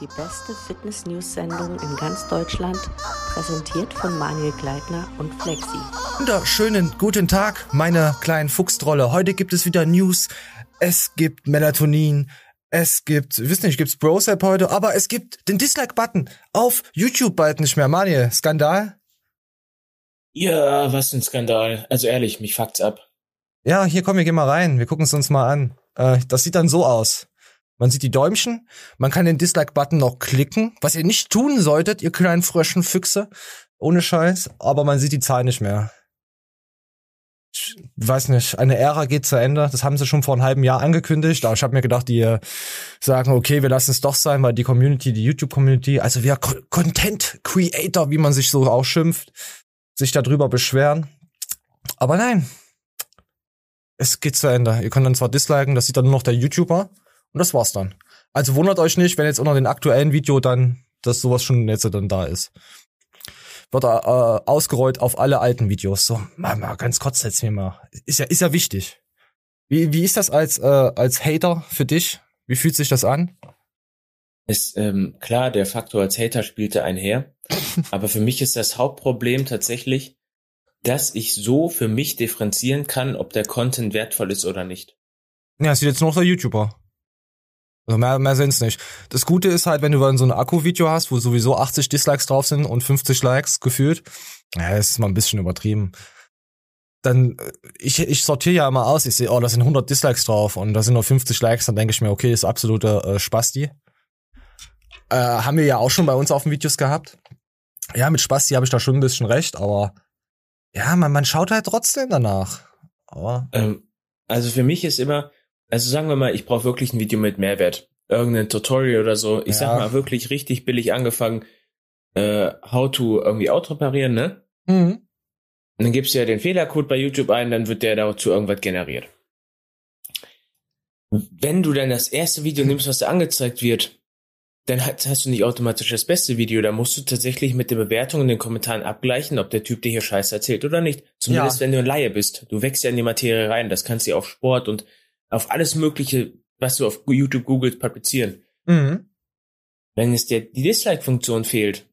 die beste Fitness-News-Sendung in ganz Deutschland, präsentiert von Manuel Gleitner und Flexi. Wunderschönen guten Tag, meine kleinen Fuchstrolle. Heute gibt es wieder News. Es gibt Melatonin. Es gibt, ich weiß nicht, gibt's Brosap heute, aber es gibt den Dislike-Button auf YouTube bald nicht mehr. Manuel, Skandal? Ja, was ein Skandal. Also ehrlich, mich fuckt's ab. Ja, hier komm, wir gehen mal rein. Wir gucken es uns mal an. Äh, das sieht dann so aus. Man sieht die Däumchen, man kann den Dislike-Button noch klicken, was ihr nicht tun solltet, ihr kleinen fröschen Füchse. Ohne Scheiß, aber man sieht die Zahl nicht mehr. Ich weiß nicht, eine Ära geht zu Ende. Das haben sie schon vor einem halben Jahr angekündigt. Aber ich habe mir gedacht, die äh, sagen, okay, wir lassen es doch sein, weil die Community, die YouTube-Community, also wir Content Creator, wie man sich so auch schimpft, sich darüber beschweren. Aber nein, es geht zu Ende. Ihr könnt dann zwar disliken, das sieht dann nur noch der YouTuber. Und das war's dann. Also wundert euch nicht, wenn jetzt unter den aktuellen Video dann, dass sowas schon jetzt dann da ist. Wird äh, ausgerollt auf alle alten Videos. So, mal, mal ganz kurz jetzt mir mal. Ist ja, ist ja wichtig. Wie, wie ist das als, äh, als Hater für dich? Wie fühlt sich das an? Ist ähm, klar, der Faktor als Hater spielte einher. aber für mich ist das Hauptproblem tatsächlich, dass ich so für mich differenzieren kann, ob der Content wertvoll ist oder nicht. Ja, es sieht jetzt nur noch der YouTuber. Also mehr, mehr sind's nicht. Das Gute ist halt, wenn du dann so ein Akku-Video hast, wo sowieso 80 Dislikes drauf sind und 50 Likes gefühlt, ja, das ist mal ein bisschen übertrieben. Dann, äh, ich, ich sortiere ja immer aus, ich sehe, oh, da sind 100 Dislikes drauf und da sind nur 50 Likes, dann denke ich mir, okay, ist absoluter äh, Spasti. Äh, haben wir ja auch schon bei uns auf den Videos gehabt. Ja, mit Spasti habe ich da schon ein bisschen recht, aber ja, man, man schaut halt trotzdem danach. Aber ähm, also für mich ist immer, also sagen wir mal, ich brauche wirklich ein Video mit Mehrwert. Irgendein Tutorial oder so. Ich ja. sag mal, wirklich richtig billig angefangen, äh, how to irgendwie Auto reparieren, ne? Mhm. Und dann gibst du ja den Fehlercode bei YouTube ein, dann wird der dazu irgendwas generiert. Wenn du dann das erste Video nimmst, was da angezeigt wird, dann hast du nicht automatisch das beste Video. Da musst du tatsächlich mit der Bewertung in den Kommentaren abgleichen, ob der Typ dir hier Scheiße erzählt oder nicht. Zumindest ja. wenn du ein Laie bist. Du wächst ja in die Materie rein. Das kannst du auf Sport und auf alles Mögliche, was du auf YouTube googelst, publizieren. Mhm. Wenn es dir die Dislike-Funktion fehlt,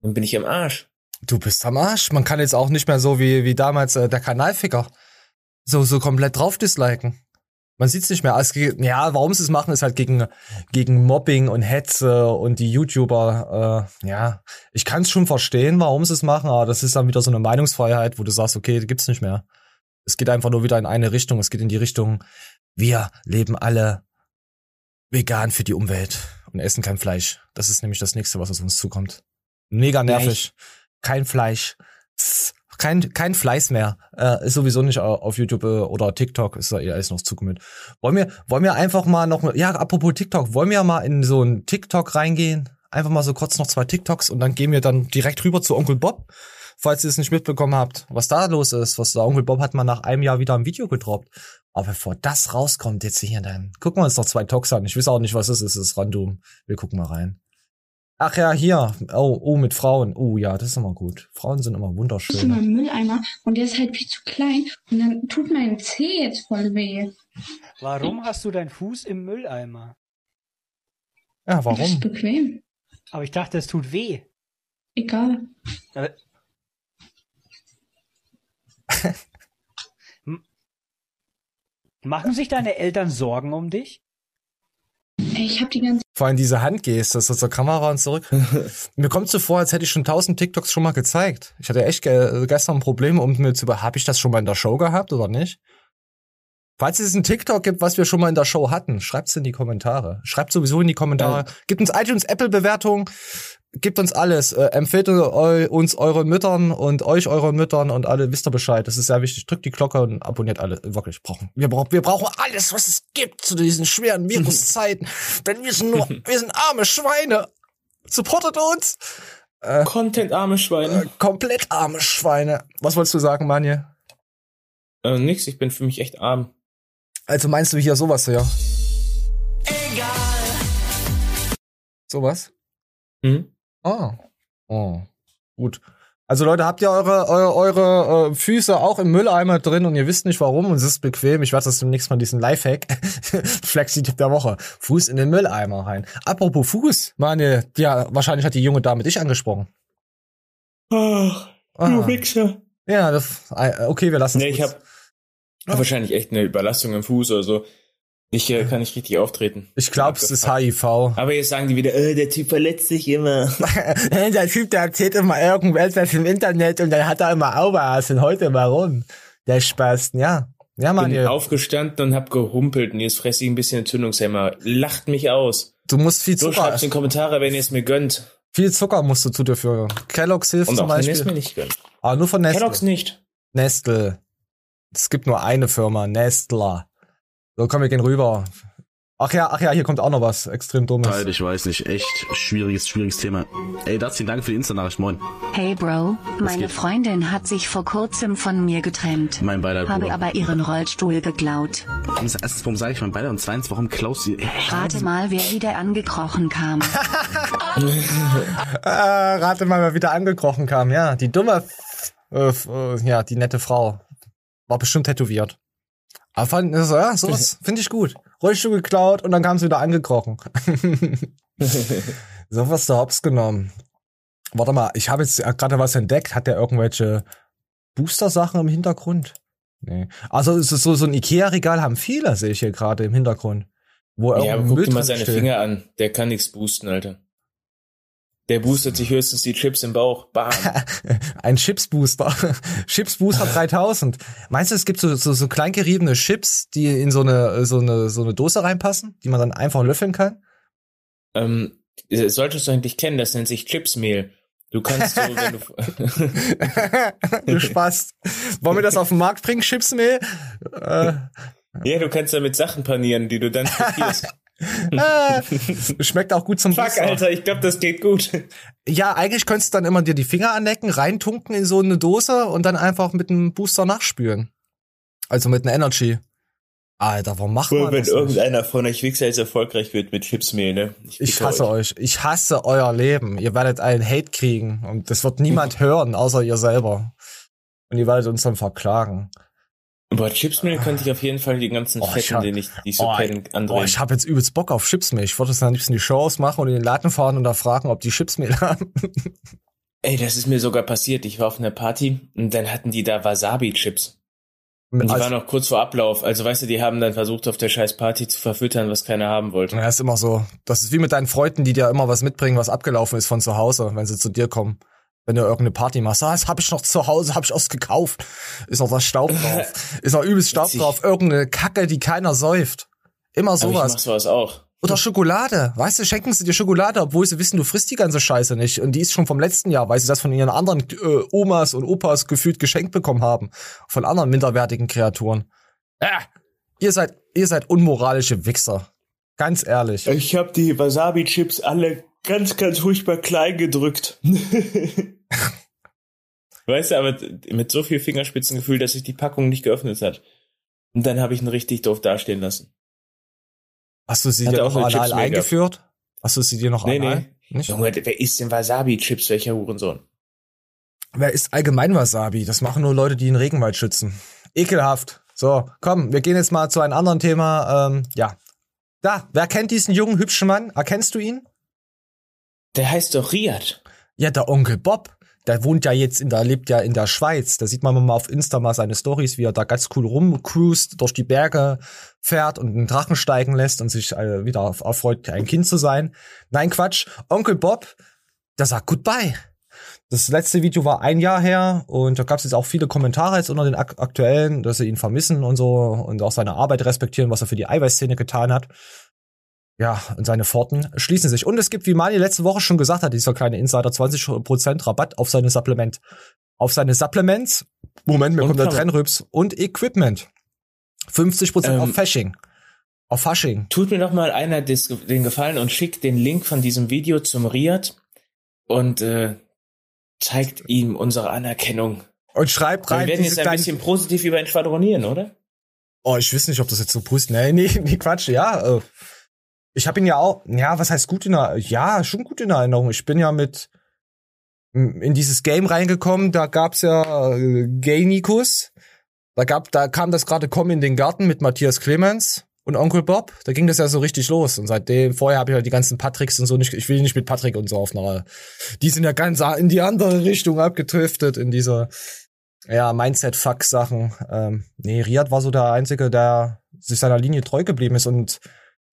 dann bin ich am Arsch. Du bist am Arsch. Man kann jetzt auch nicht mehr so wie, wie damals äh, der Kanalficker so, so komplett drauf disliken. Man sieht's nicht mehr. Also, ja, warum sie es machen, ist halt gegen, gegen Mobbing und Hetze und die YouTuber. Äh, ja, ich kann es schon verstehen, warum sie es machen, aber das ist dann wieder so eine Meinungsfreiheit, wo du sagst, okay, gibt's nicht mehr. Es geht einfach nur wieder in eine Richtung. Es geht in die Richtung, wir leben alle vegan für die Umwelt und essen kein Fleisch. Das ist nämlich das nächste, was auf uns zukommt. Mega nervig. Kein Fleisch. Kein, kein Fleiß mehr. Äh, ist sowieso nicht auf YouTube äh, oder TikTok, ist da eher alles noch zukommen. Wollen wir, wollen wir einfach mal noch, ja, apropos TikTok, wollen wir mal in so ein TikTok reingehen? Einfach mal so kurz noch zwei TikToks und dann gehen wir dann direkt rüber zu Onkel Bob falls ihr es nicht mitbekommen habt, was da los ist. Was der Onkel Bob hat mal nach einem Jahr wieder ein Video gedroppt. Aber bevor das rauskommt jetzt hier, dann gucken wir uns noch zwei Talks an. Ich weiß auch nicht, was es ist. Es ist random. Wir gucken mal rein. Ach ja, hier. Oh, oh, mit Frauen. Oh ja, das ist immer gut. Frauen sind immer wunderschön. Ich immer einen Mülleimer und der ist halt viel zu klein und dann tut mein Zeh jetzt voll weh. Warum hast du deinen Fuß im Mülleimer? Ja, warum? Das ist bequem. Aber ich dachte, es tut weh. Egal. Aber Machen sich deine Eltern Sorgen um dich? Ich habe die ganze vor allem diese Handgeste, so zur Kamera und zurück. mir kommt so vor, als hätte ich schon tausend TikToks schon mal gezeigt. Ich hatte echt ge gestern ein Problem, um mir zu über, habe ich das schon mal in der Show gehabt oder nicht? Falls es ein TikTok gibt, was wir schon mal in der Show hatten, schreibt's in die Kommentare. Schreibt sowieso in die Kommentare. Ja. Gibt uns iTunes, Apple Bewertung gebt uns alles. Äh, empfehlt uns euren Müttern und euch euren Müttern und alle wisst ihr Bescheid. Das ist sehr wichtig. Drückt die Glocke und abonniert alle. Wirklich brauchen. Wir brauchen, wir brauchen alles, was es gibt zu diesen schweren Viruszeiten. Denn wir sind nur, wir sind arme Schweine. Supportet uns. Äh, Content arme Schweine. Äh, komplett arme Schweine. Was wolltest du sagen, Manje? Äh, nix. Ich bin für mich echt arm. Also meinst du hier sowas, ja? Egal. Sowas? Mhm. Ah. Oh. Gut. Also Leute, habt ihr eure, eure, eure äh, Füße auch im Mülleimer drin und ihr wisst nicht warum und es ist bequem. Ich werde das demnächst mal diesen Lifehack Flexi-Tipp der Woche. Fuß in den Mülleimer rein. Apropos Fuß, meine, ja, wahrscheinlich hat die junge Dame dich angesprochen. Ach, Ah. du Wichser. Ja, das, äh, okay, wir lassen Nee, ich habe hab wahrscheinlich echt eine Überlastung im Fuß oder so. Ich äh, kann nicht richtig auftreten. Ich glaube, es ist. HIV. Aber jetzt sagen die wieder, äh, der Typ verletzt sich immer. der Typ, der erzählt immer irgendwas im Internet und dann hat er immer Augas und heute warum? Der Spaß, ja. Ja, Bin Manuel, aufgestanden und hab gehumpelt und jetzt fresse ich ein bisschen Entzündungshemmer. Lacht mich aus. du musst viel So Zucker, schreibt's in die Kommentare, wenn ihr es mir gönnt. viel Zucker musst du zu dir führen. Kellogg's hilft Und zum auch wenn ihr es Beispiel. mir nicht gönnt. Aber nur von Nestle. Kellogg's nicht. Nestle. Es gibt nur eine Firma, Nestle. So, komm, wir gehen rüber. Ach ja, ach ja, hier kommt auch noch was extrem dummes. Halt, ich weiß nicht. Echt schwieriges, schwieriges Thema. Ey, Dustin, danke für die Insta-Nachricht. Moin. Hey Bro, meine geht? Freundin hat sich vor kurzem von mir getrennt. Mein Beileid, Habe Bruder. aber ihren Rollstuhl geklaut. Erstens, warum sage ich mein Beileid? Und zweitens, warum klaust du... Rate mal, wer wieder angekrochen kam. Äh, rate mal, wer wieder angekrochen kam. Ja, die dumme, äh, äh, ja, die nette Frau. War bestimmt tätowiert. Aber fand, also, ja, sowas finde ich gut. Rollstuhl geklaut und dann kam sie wieder angekrochen. so was der Hops genommen. Warte mal, ich habe jetzt gerade was entdeckt. Hat der irgendwelche Booster-Sachen im Hintergrund? Nee. Also es ist so, so ein Ikea-Regal haben viele, sehe ich hier gerade im Hintergrund. Wo Ja, aber guck dir mal seine steht. Finger an. Der kann nichts boosten, Alter. Der boostet sich höchstens die Chips im Bauch. Bam. Ein Chips-Booster. Chips-Booster 3000. Meinst du, es gibt so, so, so kleingeriebene Chips, die in so eine, so eine, so eine Dose reinpassen, die man dann einfach löffeln kann? ähm, solltest du eigentlich kennen, das nennt sich Chipsmehl. Du kannst so, wenn du, du Spaß. Wollen wir das auf den Markt bringen, Chipsmehl? Äh, ja, du kannst damit Sachen panieren, die du dann frittierst. Äh, schmeckt auch gut zum Fuck, Booster. Alter, ich glaube, das geht gut. Ja, eigentlich könntest du dann immer dir die Finger anlecken, reintunken in so eine Dose und dann einfach mit einem Booster nachspülen. Also mit einem Energy. Alter, warum macht man Nur wenn das nicht? irgendeiner von euch Wichser jetzt erfolgreich wird mit Chipsmehl, ne? Ich bitte hasse euch. Ich hasse euer Leben. Ihr werdet einen Hate kriegen und das wird niemand hören, außer ihr selber. Und ihr werdet uns dann verklagen. Boah, Chipsmehl könnte ich auf jeden Fall die ganzen Oh, Fetten, den ich, die ich so Oh, kenne, andrehen. ich habe jetzt übelst Bock auf Chipsmehl. Ich würde jetzt am liebsten die Show ausmachen und in den Laden fahren und da fragen, ob die Chipsmehl haben. Ey, das ist mir sogar passiert. Ich war auf einer Party und dann hatten die da Wasabi-Chips. Und die Also- waren noch kurz vor Ablauf. Also weißt du, die haben dann versucht, auf der scheiß Party zu verfüttern, was keiner haben wollte. Ja, ist immer so. Das ist wie mit deinen Freunden, die dir immer was mitbringen, was abgelaufen ist von zu Hause, wenn sie zu dir kommen. Wenn du irgendeine Party machst, ah, das hab ich noch zu Hause, hab ich erst gekauft. Ist noch das Staub drauf. Ist noch übelst Staub Witzig. drauf. Irgendeine Kacke, die keiner säuft. Immer Aber ich sowas. mach sowas auch. Oder Schokolade. Weißt du, schenken sie dir Schokolade, obwohl sie wissen, du frisst die ganze Scheiße nicht. Und die ist schon vom letzten Jahr, weil sie das von ihren anderen äh, Omas und Opas gefühlt geschenkt bekommen haben. Von anderen minderwertigen Kreaturen. Äh, ihr seid, ihr seid unmoralische Wichser. Ganz ehrlich. Ich habe die Wasabi-Chips alle ganz, ganz furchtbar klein gedrückt. weißt du, aber mit so viel Fingerspitzengefühl, dass sich die Packung nicht geöffnet hat. Und dann habe ich ihn richtig doof dastehen lassen. Hast du sie Hat dir auch anal eingeführt? Hast du sie dir noch Nee, anal? nee. Nicht? Junge, wer isst denn Wasabi-Chips? Welcher Hurensohn? Wer isst allgemein Wasabi? Das machen nur Leute, die den Regenwald schützen. Ekelhaft. So, komm, wir gehen jetzt mal zu einem anderen Thema. Ähm, ja. Da, wer kennt diesen jungen, hübschen Mann? Erkennst du ihn? Der heißt doch Riad. Ja, der Onkel Bob. Der wohnt ja jetzt in der, lebt ja in der Schweiz. Da sieht man mal auf Insta mal seine Stories, wie er da ganz cool rumcruist, durch die Berge fährt und einen Drachen steigen lässt und sich äh, wieder erfreut, ein Kind zu sein. Nein, Quatsch. Onkel Bob, der sagt Goodbye. Das letzte Video war ein Jahr her und da gab es jetzt auch viele Kommentare jetzt unter den ak aktuellen, dass sie ihn vermissen und so und auch seine Arbeit respektieren, was er für die Eiweißszene getan hat. Ja, und seine Pforten schließen sich. Und es gibt, wie Mani letzte Woche schon gesagt hat, dieser kleine Insider, 20% Rabatt auf seine Supplement. Auf seine Supplements, Moment, mir Und kommt der. Trennrübs, und Equipment. 50% Ähm, auf Fasching. Auf Fasching. Tut mir doch mal einer den Gefallen und schickt den Link von diesem Video zum Riad und äh, zeigt ihm unsere Anerkennung. Und schreibt Wir rein, werden diese jetzt ein bisschen positiv über ihn schwadronieren, oder? oh, ich weiß nicht, ob das jetzt so pust, nee, nee, nee, Quatsch, ja, äh, ich habe ihn ja auch, ja, was heißt gut in der, ja, schon gut in Erinnerung. Ich bin ja mit in dieses Game reingekommen, da gab's ja äh, Gay Nikus. Da gab, da kam das gerade Kommen in den Garten mit Matthias Clemens. und Onkel Bob, da ging das ja so richtig los. Und seitdem, vorher habe ich halt die ganzen Patricks und so nicht, ich will nicht mit Patrick und so auf einer, die sind ja ganz in die andere Richtung abgetriftet, in dieser, ja, Mindset-Fuck-Sachen. Ähm, nee, Riyad war so der Einzige, der sich seiner Linie treu geblieben ist und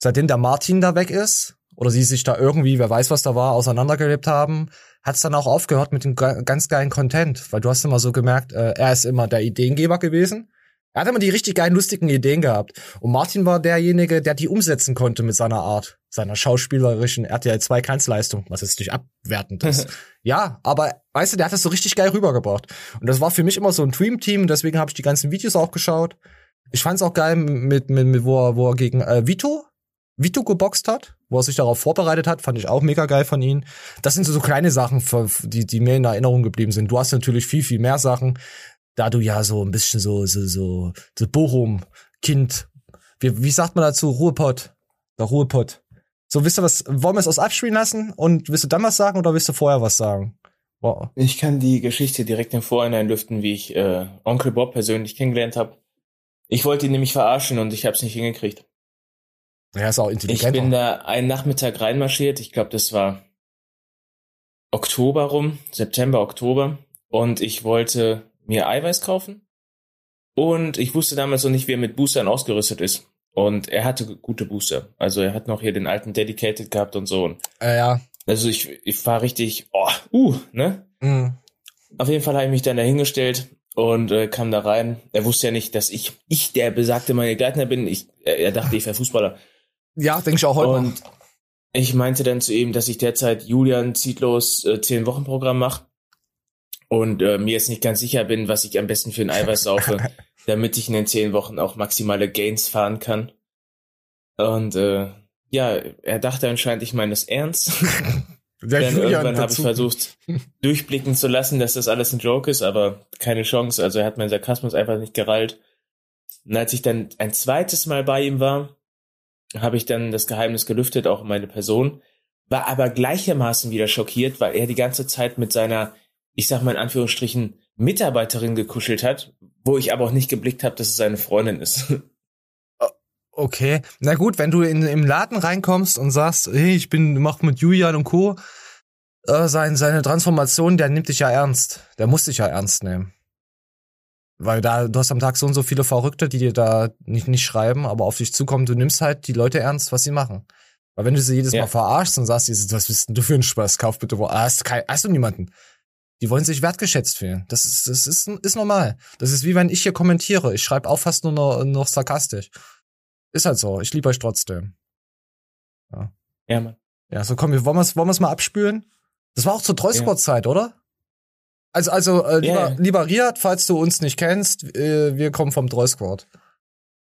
seitdem der Martin da weg ist, oder sie sich da irgendwie, wer weiß was da war, auseinandergelebt haben, hat es dann auch aufgehört mit dem ganz geilen Content, weil du hast immer so gemerkt, äh, er ist immer der Ideengeber gewesen er hat immer die richtig geilen, lustigen Ideen gehabt. Und Martin war derjenige, der die umsetzen konnte mit seiner Art, seiner schauspielerischen RTL 2 Kanzleistung, was jetzt nicht abwertend ist. ja, aber weißt du, der hat das so richtig geil rübergebracht. Und das war für mich immer so ein Dream-Team, deswegen habe ich die ganzen Videos auch geschaut. Ich fand's auch geil, mit, mit, mit wo, er, wo er gegen äh, Vito, Vito geboxt hat, wo er sich darauf vorbereitet hat, fand ich auch mega geil von ihm. Das sind so, so kleine Sachen, die, die mir in Erinnerung geblieben sind. Du hast natürlich viel, viel mehr Sachen da du ja so ein bisschen so, so, so, so Bochum-Kind, wie, wie sagt man dazu, Ruhepott, der Ruhepott. So, wisst ihr was, wollen wir es aus abspielen lassen und willst du dann was sagen oder willst du vorher was sagen? Wow. Ich kann die Geschichte direkt im Vorhinein lüften, wie ich äh, Onkel Bob persönlich kennengelernt habe. Ich wollte ihn nämlich verarschen und ich habe es nicht hingekriegt. Er ist auch intelligent. Ich bin da einen Nachmittag reinmarschiert. Ich glaube, das war Oktober rum, September, Oktober. Und ich wollte mir Eiweiß kaufen. Und ich wusste damals noch nicht, wie er mit Boostern ausgerüstet ist. Und er hatte gute Booster. Also er hat noch hier den alten Dedicated gehabt und so. Äh, ja. Also ich, ich war richtig, oh, uh, ne? Mhm. Auf jeden Fall habe ich mich dann dahingestellt und äh, kam da rein. Er wusste ja nicht, dass ich, ich der besagte meine Gleitner bin. Ich, er, er dachte, ich wäre Fußballer. Ja, denke ich auch heute. Und noch. ich meinte dann zu ihm, dass ich derzeit Julian Zietlos äh, 10 Wochen Programm mache und äh, mir jetzt nicht ganz sicher bin, was ich am besten für ein Eiweiß saufe, damit ich in den zehn Wochen auch maximale Gains fahren kann. Und äh, ja, er dachte anscheinend, ich meine das ernst. Dann irgendwann habe ich versucht, durchblicken zu lassen, dass das alles ein Joke ist, aber keine Chance. Also er hat meinen Sarkasmus einfach nicht gerallt. Und als ich dann ein zweites Mal bei ihm war, habe ich dann das Geheimnis gelüftet, auch meine Person, war aber gleichermaßen wieder schockiert, weil er die ganze Zeit mit seiner ich sag mal in Anführungsstrichen, Mitarbeiterin gekuschelt hat, wo ich aber auch nicht geblickt habe, dass es seine Freundin ist. Okay, na gut, wenn du in im Laden reinkommst und sagst, hey, ich bin mach mit Julian und Co. Äh, sein, seine Transformation, der nimmt dich ja ernst. Der muss dich ja ernst nehmen. Weil da, du hast am Tag so und so viele Verrückte, die dir da nicht, nicht schreiben, aber auf dich zukommen, du nimmst halt die Leute ernst, was sie machen. Weil wenn du sie jedes ja. Mal verarschst und sagst, was bist denn du für ein Spaß, kauf bitte wo, hast, hast du niemanden. Die wollen sich wertgeschätzt fühlen. Das ist, das ist, ist normal. Das ist wie wenn ich hier kommentiere. Ich schreibe auch fast nur noch, noch sarkastisch. Ist halt so. Ich liebe euch trotzdem. Ja. Ja, Mann. Ja, so komm, wir wollen wir wollen wir's mal abspülen? Das war auch zur Trollsquad-Zeit, ja. oder? Also, also, äh, lieber, yeah. lieber Riad, falls du uns nicht kennst, äh, wir kommen vom Trollsquad.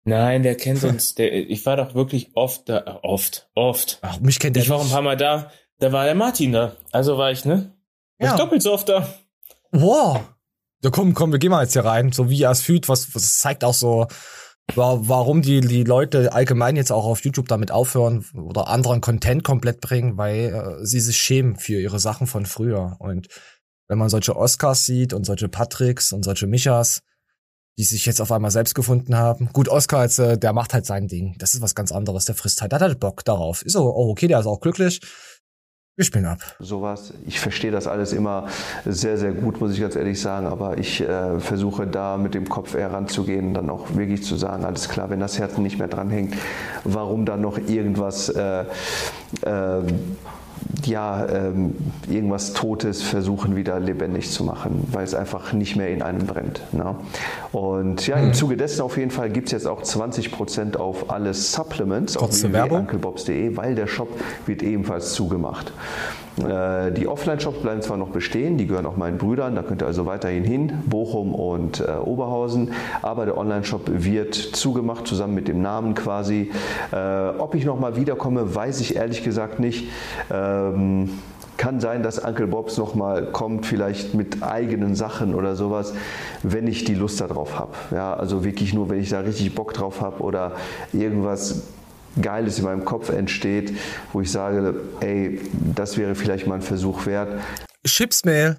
Nein, der kennt uns. Der, ich war doch wirklich oft da, oft, oft. Ach, mich kennt der. Ich war ein paar Mal da. Da war der Martin da. Also war ich, ne? Ja. doppelt so oft da. Wow. Ja, komm, komm, wir gehen mal jetzt hier rein. So wie er es fühlt, was, was zeigt auch so, warum die, die Leute allgemein jetzt auch auf YouTube damit aufhören oder anderen Content komplett bringen, weil äh, sie sich schämen für ihre Sachen von früher. Und wenn man solche Oscars sieht und solche Patricks und solche Michas, die sich jetzt auf einmal selbst gefunden haben. Gut, Oscar jetzt, äh, der macht halt sein Ding. Das ist was ganz anderes. Der frisst halt, der hat halt Bock darauf. Ist so, oh, okay, der ist auch glücklich. Wir spielen ab. Sowas. Ich verstehe das alles immer sehr, sehr gut, muss ich ganz ehrlich sagen. Aber ich äh, versuche da mit dem Kopf eher ranzugehen, dann auch wirklich zu sagen, alles klar, wenn das Herz nicht mehr dranhängt, warum dann noch irgendwas äh, äh, ja, ähm, irgendwas Totes versuchen wieder lebendig zu machen, weil es einfach nicht mehr in einem brennt. Ne? Und ja, im hm. Zuge dessen auf jeden Fall gibt es jetzt auch 20% auf alle Supplements auf www.unclebobs.de, weil der Shop wird ebenfalls zugemacht. Äh, die Offline-Shops bleiben zwar noch bestehen, die gehören auch meinen Brüdern, da könnt ihr also weiterhin hin, Bochum und äh, Oberhausen, aber der Online-Shop wird zugemacht, zusammen mit dem Namen quasi. Äh, ob ich nochmal wiederkomme, weiß ich ehrlich gesagt nicht. Ähm, kann sein, dass Uncle Bobs nochmal kommt, vielleicht mit eigenen Sachen oder sowas, wenn ich die Lust darauf habe. Ja, also wirklich nur, wenn ich da richtig Bock drauf habe oder irgendwas Geiles in meinem Kopf entsteht, wo ich sage, ey, das wäre vielleicht mal ein Versuch wert. Chipsmail.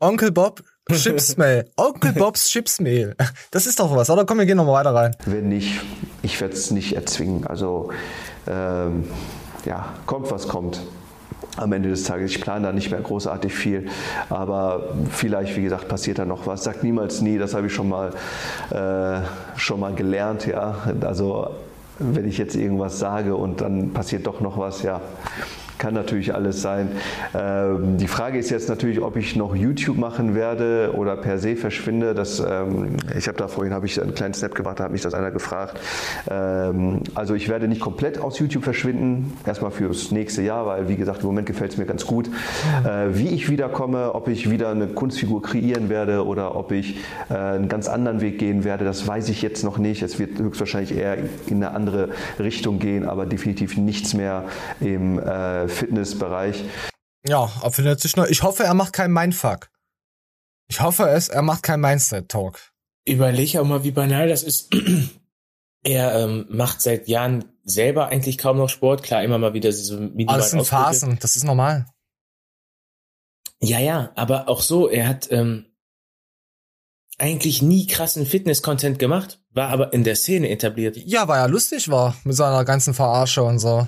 Onkel Bob Chipsmehl. Onkel Bobs Chipsmehl. Das ist doch was, oder? Komm, wir gehen noch mal weiter rein. Wenn nicht, ich werde es nicht erzwingen. Also ähm, ja, kommt was kommt. Am Ende des Tages, ich plane da nicht mehr großartig viel, aber vielleicht, wie gesagt, passiert da noch was. Sagt niemals nie, das habe ich schon mal, äh, schon mal gelernt. Ja? Also wenn ich jetzt irgendwas sage und dann passiert doch noch was, ja, kann natürlich alles sein. Ähm, die Frage ist jetzt natürlich, ob ich noch YouTube machen werde oder per se verschwinde. Das, ähm, ich habe da vorhin habe ich einen kleinen Snap gemacht, da hat mich das einer gefragt. Ähm, also ich werde nicht komplett aus YouTube verschwinden, erstmal fürs nächste Jahr, weil wie gesagt, im Moment gefällt es mir ganz gut. Äh, wie ich wiederkomme, ob ich wieder eine Kunstfigur kreieren werde oder ob ich äh, einen ganz anderen Weg gehen werde, das weiß ich jetzt noch nicht. Es wird höchstwahrscheinlich eher in eine andere Richtung gehen, aber definitiv nichts mehr im äh, Fitnessbereich. Ja, findet sich noch. Ich hoffe, er macht keinen Mindfuck. Ich hoffe es, er macht keinen Mindset-Talk. Überleg auch mal, wie banal das ist. er ähm, macht seit Jahren selber eigentlich kaum noch Sport. Klar, immer mal wieder so minimalen Alles in Phasen, das ist normal. Ja, ja, aber auch so, er hat ähm, eigentlich nie krassen Fitness-Content gemacht, war aber in der Szene etabliert. Ja, weil er lustig war mit seiner ganzen Verarsche und so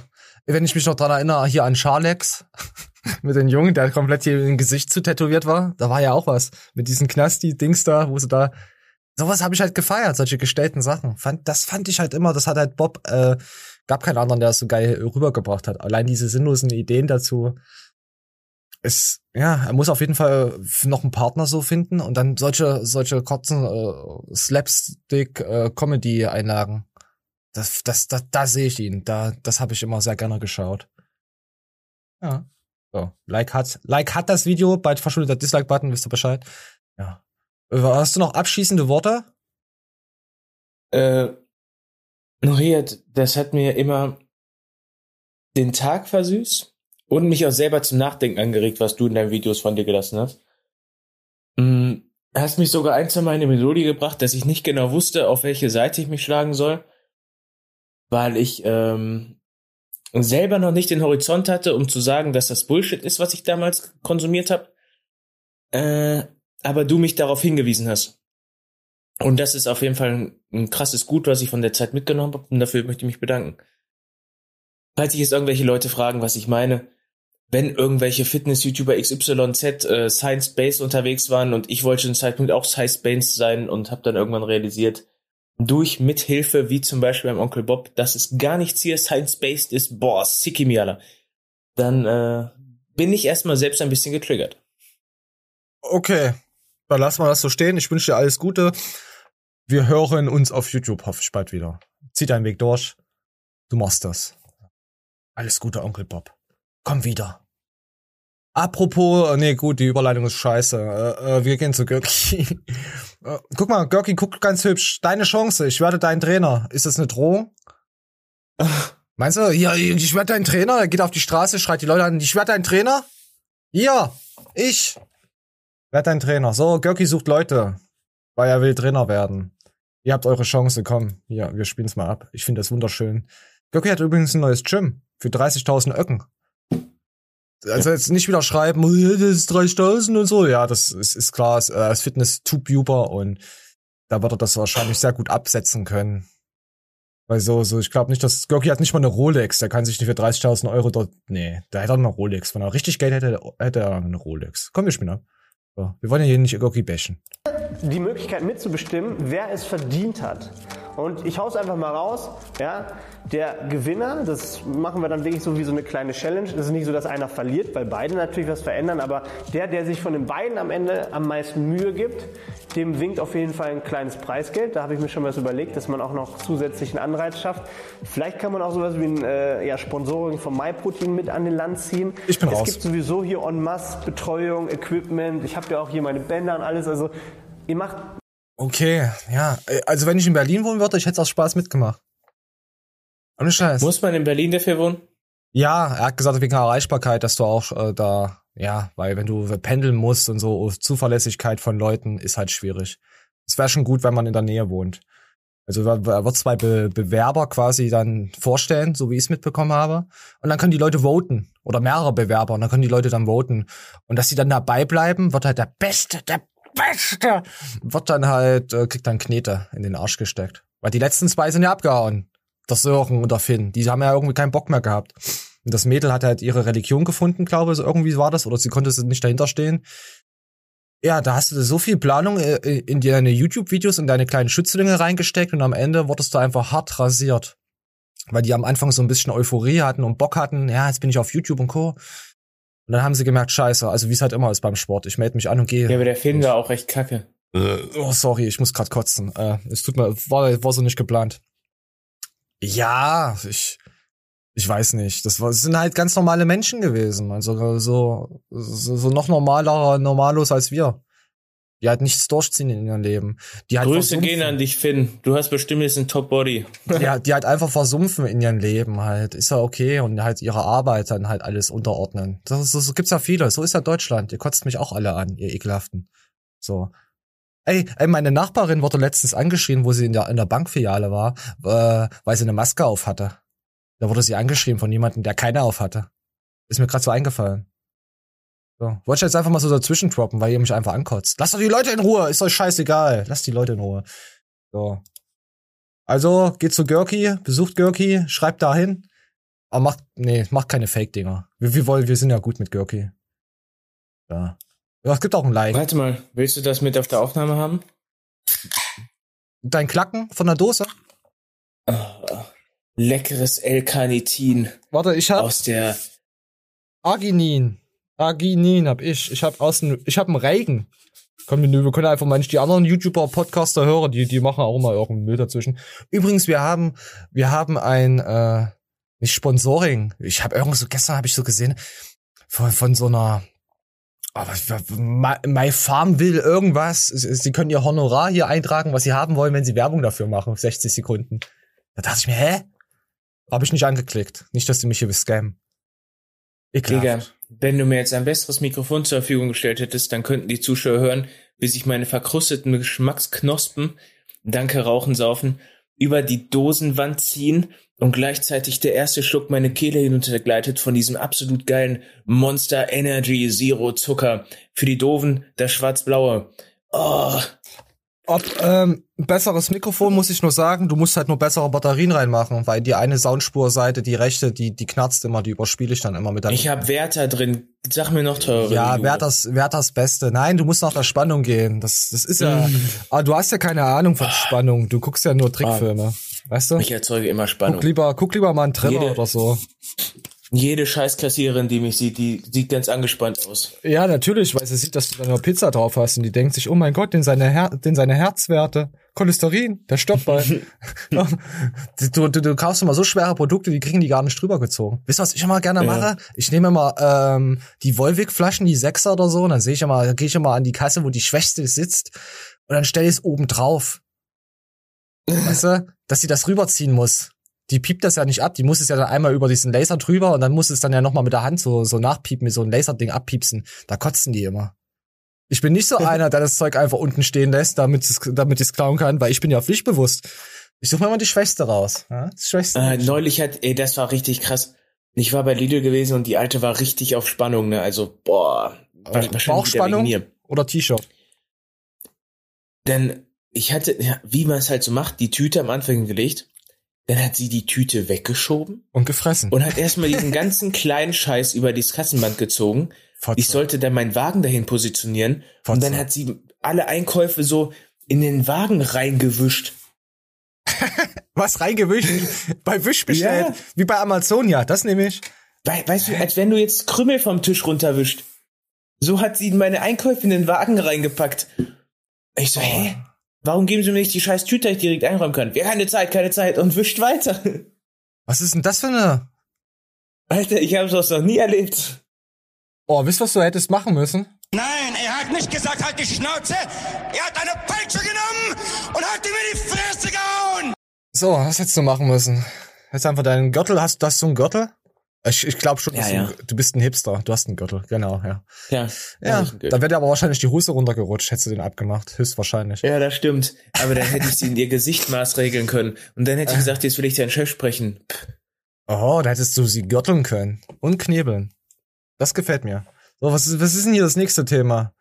wenn ich mich noch dran erinnere, hier an Charlex mit den Jungen, der komplett hier im Gesicht zu tätowiert war. Da war ja auch was mit diesen Knasti-Dings da, wo sie da. Sowas habe ich halt gefeiert, solche gestellten Sachen. Fand, das fand ich halt immer, das hat halt Bob, äh, gab keinen anderen, der das so geil rübergebracht hat. Allein diese sinnlosen Ideen dazu. Ist, ja, er muss auf jeden Fall noch einen Partner so finden und dann solche, solche kurzen äh, Slapstick-Comedy-Einlagen. Das, das, das, da sehe ich ihn. Da, das habe ich immer sehr gerne geschaut. Ja. So, like hat, like hat das Video, bald verschuldet der Dislike-Button, wisst ihr Bescheid. Ja. Hast du noch abschließende Worte? Äh, Noriert, das hat mir immer den Tag versüßt und mich auch selber zum Nachdenken angeregt, was du in deinen Videos von dir gelassen hast. Hm, hast mich sogar ein, zwei Mal in eine Melodie gebracht, dass ich nicht genau wusste, auf welche Seite ich mich schlagen soll weil ich ähm, selber noch nicht den Horizont hatte, um zu sagen, dass das Bullshit ist, was ich damals konsumiert habe. Äh, aber du mich darauf hingewiesen hast. Und das ist auf jeden Fall ein, ein krasses Gut, was ich von der Zeit mitgenommen habe und dafür möchte ich mich bedanken. Falls sich jetzt irgendwelche Leute fragen, was ich meine, wenn irgendwelche Fitness-YouTuber XYZ äh, Science-Based unterwegs waren und ich wollte einem Zeitpunkt auch Science-Based sein und habe dann irgendwann realisiert, durch Mithilfe, wie zum Beispiel beim Onkel Bob, dass es gar hier science-based ist, boah, sicki. Dann äh, bin ich erstmal selbst ein bisschen getriggert. Okay, dann lassen wir das so stehen. Ich wünsche dir alles Gute. Wir hören uns auf YouTube, hoffe ich, bald wieder. Zieh deinen Weg durch. Du machst das. Alles Gute, Onkel Bob. Komm wieder. Apropos, äh, nee, gut, die Überleitung ist scheiße. Äh, äh, wir gehen zu Görki. äh, guck mal, Görki, guck ganz hübsch. Deine Chance, ich werde dein Trainer. Ist das eine Drohung? Meinst du, ja, ich werde dein Trainer? Er geht auf die Straße, schreit die Leute an, ich werde dein Trainer? Ja, ich werde dein Trainer. So, Görki sucht Leute, weil er will Trainer werden. Ihr habt eure Chance, komm. Ja, wir spielen's mal ab. Ich finde das wunderschön. Görki hat übrigens ein neues Gym für 30.000 Öcken. Also jetzt nicht wieder schreiben, oh, das ist 30.000 und so. Ja, das ist, ist klar, ist, äh, Fitness tububer und da wird er das wahrscheinlich sehr gut absetzen können. Weil so, so, ich glaube nicht, dass Gorky hat nicht mal eine Rolex, der kann sich nicht für 30.000 Euro dort, nee, da hätte er eine Rolex. Wenn er richtig Geld hätte, hätte er eine Rolex. Komm, wir spielen. So, wir wollen ja hier nicht Gorky bashen. Die Möglichkeit mitzubestimmen, wer es verdient hat. Und ich hau's einfach mal raus, ja. Der Gewinner, das machen wir dann wirklich so wie so eine kleine Challenge. Es ist nicht so, dass einer verliert, weil beide natürlich was verändern, aber der, der sich von den beiden am Ende am meisten Mühe gibt, dem winkt auf jeden Fall ein kleines Preisgeld. Da habe ich mir schon was überlegt, dass man auch noch zusätzlichen Anreiz schafft. Vielleicht kann man auch sowas wie ein äh, ja, Sponsoring von MyProtein mit an den Land ziehen. Ich bin es raus. gibt sowieso hier en masse Betreuung, Equipment. Ich habe ja auch hier meine Bänder und alles. Also ihr macht Okay, ja. Also wenn ich in Berlin wohnen würde, ich hätte es aus Spaß mitgemacht. Ohne Scheiß. Muss man in Berlin dafür wohnen? Ja, er hat gesagt, wegen Erreichbarkeit, dass du auch äh, da, ja, weil wenn du pendeln musst und so, Zuverlässigkeit von Leuten ist halt schwierig. Es wäre schon gut, wenn man in der Nähe wohnt. Also er wird zwei Be Bewerber quasi dann vorstellen, so wie ich es mitbekommen habe. Und dann können die Leute voten. Oder mehrere Bewerber. Und dann können die Leute dann voten. Und dass sie dann dabei bleiben, wird halt der Beste, der Beste, wird dann halt, äh, kriegt dann Knete in den Arsch gesteckt. Weil die letzten zwei sind ja abgehauen. Der Sören und der Finn. Die haben ja irgendwie keinen Bock mehr gehabt. Und das Mädel hat halt ihre Religion gefunden, glaube ich, irgendwie war das, oder sie konnte nicht dahinter stehen. Ja, da hast du so viel Planung äh, in deine YouTube-Videos und deine kleinen Schützlinge reingesteckt und am Ende wurdest du einfach hart rasiert. Weil die am Anfang so ein bisschen Euphorie hatten und Bock hatten, ja, jetzt bin ich auf YouTube und Co. Und dann haben sie gemerkt, scheiße, also wie es halt immer ist beim Sport. Ich melde mich an und gehe. Ja, aber der Film war auch echt kacke. Äh, oh, sorry, ich muss grad kotzen. Äh, es tut mir, war, war so nicht geplant. Ja, ich, ich weiß nicht. Das, war, das sind halt ganz normale Menschen gewesen. Also so, so, so noch normaler, normalos als wir. Die halt nichts durchziehen in ihrem Leben. Die halt Grüße gehen an dich, Finn. Du hast bestimmt jetzt einen Top-Body. ja, die halt einfach versumpfen in ihrem Leben halt. Ist ja okay. Und halt ihre Arbeit dann halt alles unterordnen. Das, das, das gibt's ja viele. So ist ja Deutschland. Ihr kotzt mich auch alle an, ihr Ekelhaften. So. Ey, ey, meine Nachbarin wurde letztens angeschrien, wo sie in der, in der Bankfiliale war, äh, weil sie eine Maske auf hatte. Da wurde sie angeschrieben von jemandem, der keine auf hatte. Ist mir gerade so eingefallen. So. Wollte ich jetzt einfach mal so dazwischen droppen, weil ihr mich einfach ankotzt. Lasst doch die Leute in Ruhe, ist euch scheißegal. Lasst die Leute in Ruhe. So. Also, geht zu Görki, besucht Görki, schreibt da hin. Aber macht, nee, macht keine Fake-Dinger. Wir, wir wollen, wir sind ja gut mit Görki. Ja. Ja, es gibt auch ein Like. Warte mal, willst du das mit auf der Aufnahme haben? Dein Klacken von der Dose? Oh, leckeres L-Carnitin. Warte, ich hab. Aus der. Arginin. Arginin hab ich. Ich hab aus dem, ich hab einen Regen. Komm, wir können einfach mal nicht die anderen YouTuber, Podcaster hören, die, die machen auch immer irgendeinen Müll dazwischen. Übrigens, wir haben, wir haben ein, äh, nicht Sponsoring. Ich habe irgendwo so, gestern habe ich so gesehen, von, von so einer, aber My Farm will irgendwas. Sie können ihr Honorar hier eintragen, was sie haben wollen, wenn sie Werbung dafür machen. 60 Sekunden. Da dachte ich mir, hä? Habe ich nicht angeklickt. Nicht, dass die mich hier scammen. Ekelhaft. Wenn du mir jetzt ein besseres Mikrofon zur Verfügung gestellt hättest, dann könnten die Zuschauer hören, wie sich meine verkrusteten Geschmacksknospen, danke Rauchen saufen, über die Dosenwand ziehen und gleichzeitig der erste Schluck meine Kehle hinuntergleitet von diesem absolut geilen Monster Energy Zero Zucker. Für die Doofen das schwarz-blaue. Oh, ob ähm, besseres Mikrofon muss ich nur sagen, du musst halt nur bessere Batterien reinmachen, weil die eine Soundspurseite, die rechte, die die knarzt immer, die überspiele ich dann immer mit. Ich habe Werther drin. Sag mir noch teure. Ja, Werthers Werthers Beste. Nein, du musst nach der Spannung gehen. Das das ist ja. Mm. aber du hast ja keine Ahnung von Spannung. Du guckst ja nur Trickfilme. Weißt du? Ich erzeuge immer Spannung. Guck lieber, guck lieber mal einen Trailer Jede, oder so. Jede Scheißkassiererin, die mich sieht, die sieht ganz angespannt aus. Ja, natürlich, weil sie sieht, dass du da nur Pizza drauf hast und die denkt sich, oh mein Gott, den seine, Her den seine Herzwerte, Cholesterin, der stoppt bei. du, du, du kaufst immer so schwere Produkte, die kriegen die gar nicht drüber gezogen. Wisst ihr, was ich immer gerne mache? Ja. Ich nehme immer ähm, die Volvic-Flaschen, die Sechser oder so, und dann sehe ich immer, gehe ich immer an die Kasse, wo die Schwächste sitzt, und dann stelle ich es oben drauf. weißt du, dass sie das rüberziehen muss die piept das ja nicht ab, die muss es ja dann einmal über diesen Laser drüber und dann muss es dann ja nochmal mit der Hand so, so nachpiepen, mit so einem Laserding abpiepsen. Da kotzen die immer. Ich bin nicht so einer, der das Zeug einfach unten stehen lässt, damit es, damit es klauen kann, weil ich bin ja pflichtbewusst. Ich suche mir mal die Schwächste raus. Ja? Das Schwächste. Äh, neulich hat, ey, das war richtig krass. Ich war bei Lidl gewesen und die alte war richtig auf Spannung, ne? Also, boah. Bauchspannung oder T-Shirt? Denn ich hatte, ja, wie man es halt so macht, die Tüte am Anfang gelegt dann hat sie die Tüte weggeschoben. Und gefressen. Und hat erstmal diesen ganzen kleinen Scheiß über das Kassenband gezogen. Fotze. Ich sollte dann meinen Wagen dahin positionieren. Fotze. Und dann hat sie alle Einkäufe so in den Wagen reingewischt. Was reingewischt? bei Wisch bestellt. Ja. Wie bei Amazon, ja, das nehme ich. We weißt du, als wenn du jetzt Krümel vom Tisch runterwischt. So hat sie meine Einkäufe in den Wagen reingepackt. Ich so, hä? Warum geben Sie mir nicht die scheiß Tüte, die ich direkt einräumen kann? Wir keine Zeit, keine Zeit und wischt weiter. Was ist denn das für eine? Alter, ich habe sowas noch nie erlebt. Oh, wisst ihr, was du hättest machen müssen? Nein, er hat nicht gesagt, halt die Schnauze. Er hat eine Peitsche genommen und hat ihm in die Fresse gehauen. So, was hättest du machen müssen? Jetzt einfach deinen Gürtel. Hast, hast du einen Gürtel? Ich, ich glaube schon, ja, ja. Du, du, bist ein Hipster. Du hast einen Gürtel, genau, ja. Ja, ja da wäre dir aber wahrscheinlich die Hose runtergerutscht, hättest du den abgemacht. Höchstwahrscheinlich. Ja, das stimmt. Aber dann hätte ich sie in ihr Gesicht maßregeln können. Und dann hätte ich gesagt, jetzt will ich deinen Chef sprechen. Oh, da hättest du sie gürteln können. Und knebeln. Das gefällt mir. So, was ist, was ist denn hier das nächste Thema?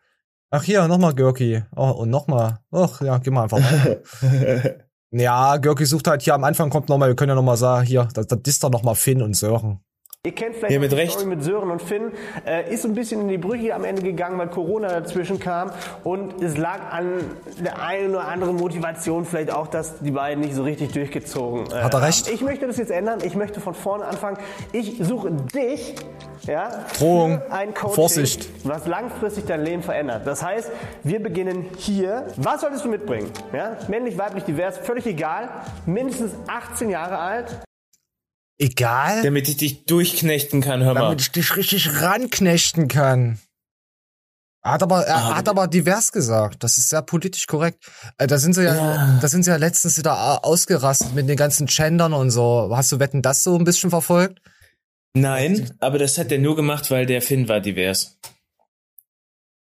Ach hier, nochmal Görki. Oh, und nochmal. Ach ja, geh mal einfach weiter. ja, Görki sucht halt hier am Anfang kommt nochmal, wir können ja nochmal sagen, hier, da, da disst er nochmal Finn und Sören. Ihr kennt vielleicht Ja, mit die Recht. Story mit Sören und Finn. Äh, ist ein bisschen in die Brüche am Ende gegangen, weil Corona dazwischen kam. Und es lag an der einen oder anderen Motivation vielleicht auch, dass die beiden nicht so richtig durchgezogen äh, Hat er recht. haben. Ich möchte das jetzt ändern. Ich möchte von vorne anfangen. Ich suche dich, ja, Drohung. ein Coaching, Vorsicht. was langfristig dein Leben verändert. Das heißt, wir beginnen hier. Was solltest du mitbringen? Ja? Männlich, weiblich, divers, völlig egal. Mindestens 18 Jahre alt. Egal, Damit ich dich durchknechten kann, hör mal. damit ich dich richtig ranknechten kann. Er hat aber, er Ah, hat aber divers gesagt. Das ist sehr politisch korrekt. Äh, Da sind sie ja, Ja. da sind sie ja letztens wieder a- ausgerastet mit den ganzen Gendern und so. Hast du Wetten das so ein bisschen verfolgt? Nein, aber das hat er nur gemacht, weil der Finn war divers.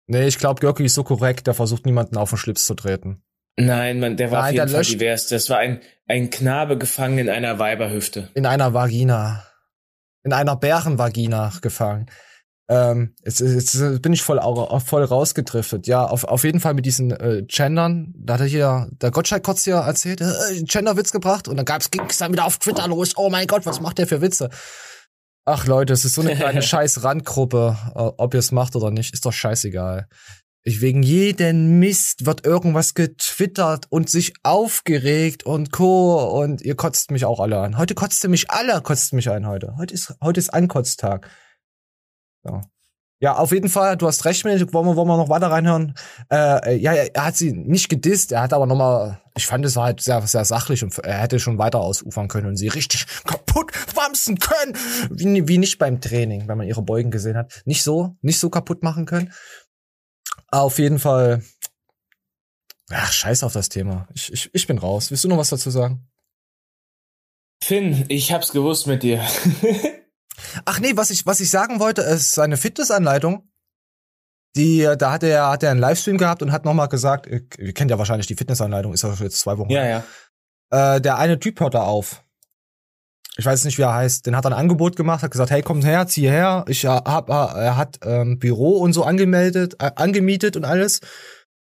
Nee, ich glaube, Görki ist so korrekt, der versucht niemanden auf den Schlips zu treten. Nein, man, der war Nein, auf jeden Fall löscht- divers. Das war ein, ein Knabe gefangen in einer Weiberhüfte. In einer Vagina. In einer Bärenvagina gefangen. Ähm, jetzt, jetzt bin ich voll, voll rausgedriftet. Ja, auf, auf jeden Fall mit diesen äh, Gendern. Da hat er hier, der Gottschalk kurz hier erzählt, äh, Genderwitz gebracht und dann gab's, ging's dann wieder auf Twitter los. Oh mein Gott, was macht der für Witze? Ach Leute, es ist so eine kleine scheiß Randgruppe. Äh, ob ihr es macht oder nicht, ist doch scheißegal. Wegen jeden Mist wird irgendwas getwittert und sich aufgeregt und co. Und ihr kotzt mich auch alle an. Heute kotzt ihr mich alle, kotzt mich an heute. Heute ist, heute ist Ankotztag. Ja. Ja, auf jeden Fall, du hast recht, wollen wir, wollen wir noch weiter reinhören? Äh, ja, er hat sie nicht gedisst, er hat aber nochmal, ich fand, es halt sehr, sehr sachlich und er hätte schon weiter ausufern können und sie richtig kaputt wamsen können, wie, wie nicht beim Training, wenn man ihre Beugen gesehen hat. Nicht so, nicht so kaputt machen können. Auf jeden Fall, ach, scheiß auf das Thema. Ich, ich, ich bin raus. Willst du noch was dazu sagen? Finn, ich hab's gewusst mit dir. Ach nee, was ich, was ich sagen wollte, ist seine Fitnessanleitung. Die, da hat er, hat er einen Livestream gehabt und hat nochmal gesagt, ihr, kennt ja wahrscheinlich die Fitnessanleitung, ist ja schon jetzt zwei Wochen. ja, ja. Äh, der eine Typ hört da auf. Ich weiß nicht, wie er heißt. Den hat er ein Angebot gemacht, hat gesagt, hey, kommt her, zieh her. Ich hab, er hat ähm, Büro und so angemeldet, äh, angemietet und alles.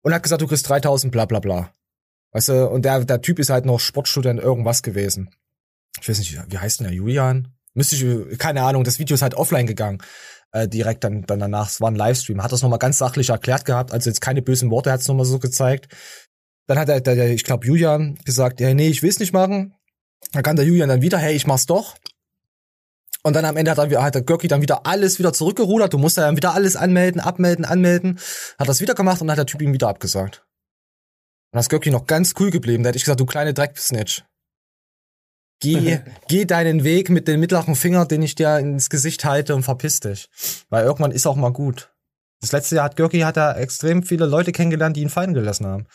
Und hat gesagt, du kriegst 3000, bla bla bla. Weißt du, und der, der Typ ist halt noch Sportstudent irgendwas gewesen. Ich weiß nicht, wie heißt denn der, Julian? Müsste ich, keine Ahnung, das Video ist halt offline gegangen. Äh, direkt dann, dann danach, es war ein Livestream. Hat das nochmal ganz sachlich erklärt gehabt, also jetzt keine bösen Worte, hat es nochmal so gezeigt. Dann hat der, der, der ich glaube, Julian gesagt, ja, nee, ich will's nicht machen. Dann kam der Julian dann wieder, hey, ich mach's doch. Und dann am Ende hat, er, hat der Görki dann wieder alles wieder zurückgerudert. Du musst ja dann wieder alles anmelden, abmelden, anmelden. Hat das wieder gemacht und dann hat der Typ ihm wieder abgesagt. Und das Görki noch ganz cool geblieben. Da hätte ich gesagt, du kleine Drecksnitch. Geh, geh deinen Weg mit dem mittleren Finger, den ich dir ins Gesicht halte und verpiss dich. Weil irgendwann ist auch mal gut. Das letzte Jahr hat Görki hat er extrem viele Leute kennengelernt, die ihn fallen gelassen haben.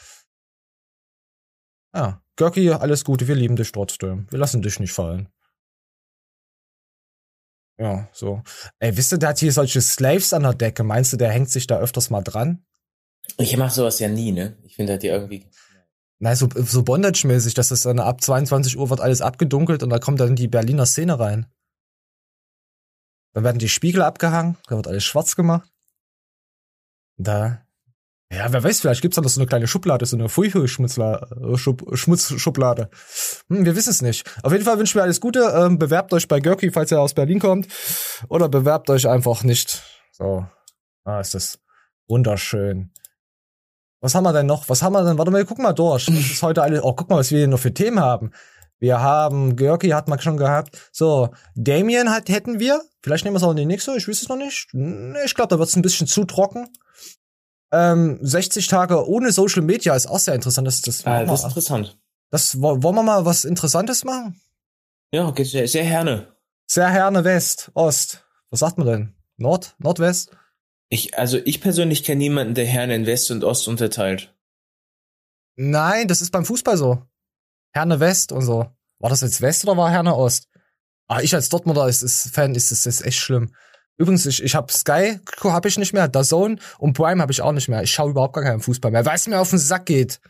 Ja, Görki, alles Gute, wir lieben dich trotzdem. Wir lassen dich nicht fallen. Ja, so. Ey, wisst ihr, der hat hier solche Slaves an der Decke. Meinst du, der hängt sich da öfters mal dran? Ich mach sowas ja nie, ne? Ich finde halt die irgendwie. Nein, so, so Bondage-mäßig, dass es dann ab 22 Uhr wird alles abgedunkelt und da kommt dann die Berliner Szene rein. Dann werden die Spiegel abgehangen, da wird alles schwarz gemacht. Da. Ja, wer weiß, vielleicht gibt's da noch so eine kleine Schublade, so eine Furche-Schmutzschublade. Schub, Schmutzschublade. Hm, wir wissen es nicht. Auf jeden Fall wünschen wir alles Gute. Ähm, bewerbt euch bei Görki, falls ihr aus Berlin kommt. Oder bewerbt euch einfach nicht. So. Ah, ist das wunderschön. Was haben wir denn noch? Was haben wir denn? Warte mal, guck mal durch. Das ist heute alles. Oh, guck mal, was wir hier noch für Themen haben. Wir haben, Görki hat man schon gehabt. So, Damien hat, hätten wir. Vielleicht nehmen wir es auch in die nächste, ich weiß es noch nicht. Nee, Ich glaube, da wird es ein bisschen zu trocken. Ähm, 60 Tage ohne Social Media ist auch sehr interessant. Das, das, Ah, das ist interessant. das wo- wollen wir mal was Interessantes machen? Ja, okay, sehr, sehr gerne. Sehr gerne West, Ost. Was sagt man denn? Nord? Nordwest? Ich, also ich persönlich kenne niemanden, der Herne in West und Ost unterteilt. Nein, das ist beim Fußball so. Herne West und so. War das jetzt West oder war Herne Ost? Ah, ich als Dortmunder ist, ist Fan ist das ist echt schlimm. Übrigens, ich, ich habe Sky habe ich nicht mehr, DAZN und Prime habe ich auch nicht mehr. Ich schaue überhaupt gar keinen Fußball mehr, weil es mir auf den Sack geht.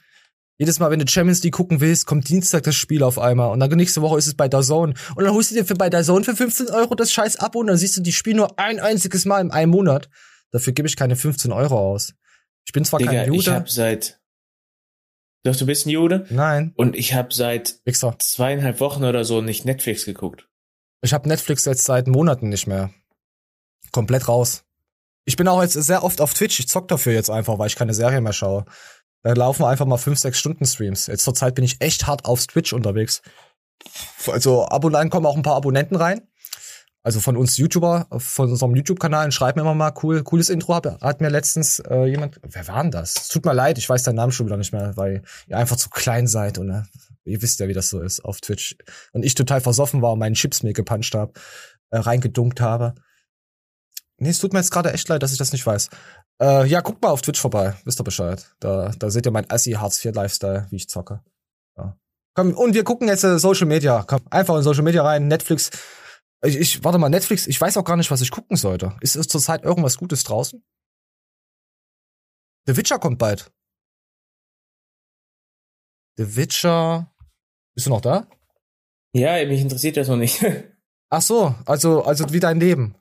Jedes Mal, wenn du Champions League gucken willst, kommt Dienstag das Spiel auf einmal und dann nächste Woche ist es bei DAZN und dann holst du dir für bei DAZN für 15 Euro das scheiß Abo und dann siehst du die Spiel nur ein einziges Mal in einem Monat. Dafür gebe ich keine 15 Euro aus. Ich bin zwar Digga, kein ich Jude. hab seit. Doch, du bist ein Jude? Nein. Und ich habe seit Wichser. zweieinhalb Wochen oder so nicht Netflix geguckt. Ich habe Netflix jetzt seit Monaten nicht mehr. Komplett raus. Ich bin auch jetzt sehr oft auf Twitch. Ich zock dafür jetzt einfach, weil ich keine Serie mehr schaue. Da laufen einfach mal fünf, sechs Stunden Streams. Jetzt zur Zeit bin ich echt hart auf Twitch unterwegs. Also ab und an kommen auch ein paar Abonnenten rein. Also von uns YouTuber, von unserem YouTube-Kanal, schreiben immer mal cool, cooles Intro. Hat, hat mir letztens äh, jemand, wer war denn das? Tut mir leid, ich weiß deinen Namen schon wieder nicht mehr, weil ihr einfach zu klein seid und äh, ihr wisst ja, wie das so ist auf Twitch. Und ich total versoffen war und meinen Chips mir gepuncht habe, äh, reingedunkt habe. Nee, es tut mir jetzt gerade echt leid, dass ich das nicht weiß. Äh, ja, guckt mal auf Twitch vorbei, wisst ihr Bescheid. Da, da seht ihr mein Assi Hartz IV Lifestyle, wie ich zocke. Ja. Komm, und wir gucken jetzt äh, Social Media. Komm, einfach in Social Media rein, Netflix. Ich, ich warte mal, Netflix, ich weiß auch gar nicht, was ich gucken sollte. Ist, ist zurzeit irgendwas Gutes draußen? The Witcher kommt bald. The Witcher. Bist du noch da? Ja, mich interessiert das noch nicht. Ach so, also, also wie dein Leben.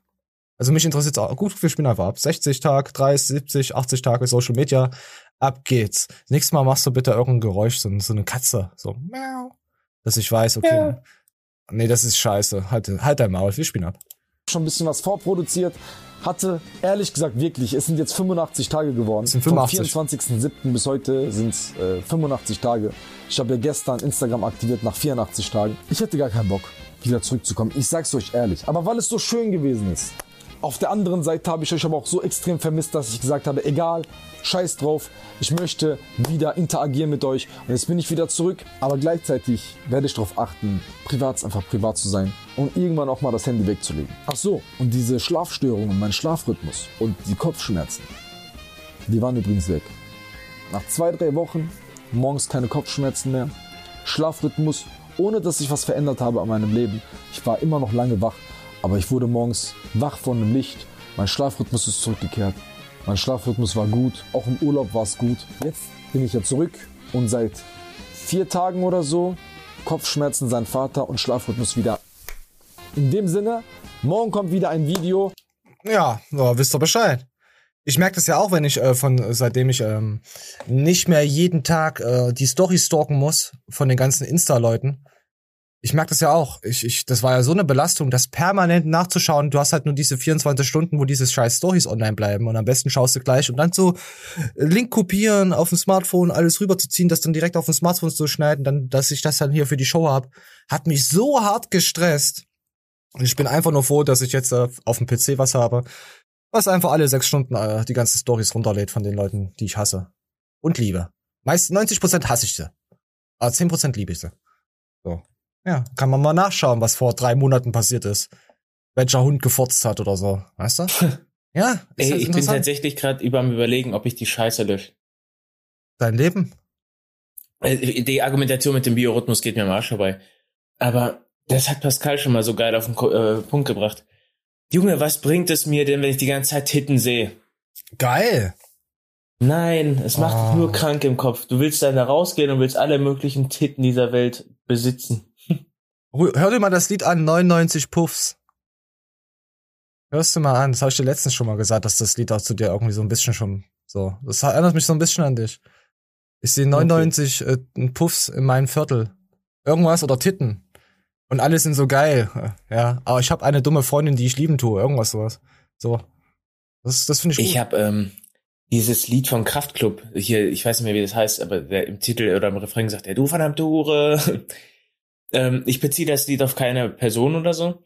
Also mich interessiert auch. Gut, wir spielen einfach ab. 60 Tag, 30, 70, 80 Tage Social Media. Ab geht's. Nächstes Mal machst du bitte irgendein Geräusch, so, so eine Katze. So, miau. Dass ich weiß, okay. Ja. Nee, das ist scheiße. Halt, halt dein Maul, wir spielen ab. schon ein bisschen was vorproduziert. Hatte, ehrlich gesagt, wirklich, es sind jetzt 85 Tage geworden. Es sind 85. Vom 24.07. bis heute sind es äh, 85 Tage. Ich habe ja gestern Instagram aktiviert nach 84 Tagen. Ich hätte gar keinen Bock, wieder zurückzukommen. Ich sag's euch ehrlich. Aber weil es so schön gewesen ist. Auf der anderen Seite habe ich euch aber auch so extrem vermisst, dass ich gesagt habe, egal, scheiß drauf, ich möchte wieder interagieren mit euch. Und jetzt bin ich wieder zurück, aber gleichzeitig werde ich darauf achten, privat einfach privat zu sein und irgendwann auch mal das Handy wegzulegen. Ach so, und diese Schlafstörungen, mein Schlafrhythmus und die Kopfschmerzen, die waren übrigens weg. Nach zwei, drei Wochen, morgens keine Kopfschmerzen mehr, Schlafrhythmus, ohne dass ich was verändert habe an meinem Leben. Ich war immer noch lange wach, aber ich wurde morgens wach von dem Licht. Mein Schlafrhythmus ist zurückgekehrt. Mein Schlafrhythmus war gut, auch im Urlaub war es gut. Jetzt bin ich ja zurück und seit vier Tagen oder so Kopfschmerzen sein Vater und Schlafrhythmus wieder. In dem Sinne, morgen kommt wieder ein Video. Ja, so, wisst ihr Bescheid. Ich merke das ja auch, wenn ich äh, von seitdem ich ähm, nicht mehr jeden Tag äh, die Story stalken muss von den ganzen Insta-Leuten. Ich merke das ja auch. Ich, ich, das war ja so eine Belastung, das permanent nachzuschauen. Du hast halt nur diese 24 Stunden, wo diese scheiß Stories online bleiben und am besten schaust du gleich und dann so Link kopieren auf dem Smartphone, alles rüberzuziehen, das dann direkt auf dem Smartphone zu schneiden, dann, dass ich das dann hier für die Show hab, hat mich so hart gestresst. Und ich bin einfach nur froh, dass ich jetzt äh, auf dem PC was habe, was einfach alle sechs Stunden äh, die ganzen Stories runterlädt von den Leuten, die ich hasse. Und liebe. Meist 90% hasse ich sie. Aber 10% liebe ich sie. So. Ja, kann man mal nachschauen, was vor drei Monaten passiert ist. Welcher Hund gefurzt hat oder so. Weißt du? Ja, Ey, halt ich bin tatsächlich gerade überm überlegen, ob ich die Scheiße lösche. Dein Leben? Äh, Die Argumentation mit dem Biorhythmus geht mir am Arsch vorbei. Aber das hat Pascal schon mal so geil auf den äh, Punkt gebracht. Junge, was bringt es mir denn, wenn ich die ganze Zeit Titten sehe? Geil. Nein, es macht Ah. dich nur krank im Kopf. Du willst dann da rausgehen und willst alle möglichen Titten dieser Welt besitzen. Hör dir mal das Lied an, 99 Puffs. Hörst du mal an, das habe ich dir letztens schon mal gesagt, dass das Lied auch zu dir irgendwie so ein bisschen schon so. Das erinnert mich so ein bisschen an dich. Ich sehe 99 äh, Puffs in meinem Viertel. Irgendwas oder Titten. Und alle sind so geil. Ja, aber ich habe eine dumme Freundin, die ich lieben tue. Irgendwas sowas. So. Das, das finde ich gut. Ich habe ähm, dieses Lied von Kraftklub, hier, ich weiß nicht mehr, wie das heißt, aber der im Titel oder im Refrain sagt er, du verdammte Hure. Ähm, ich beziehe das Lied auf keine Person oder so,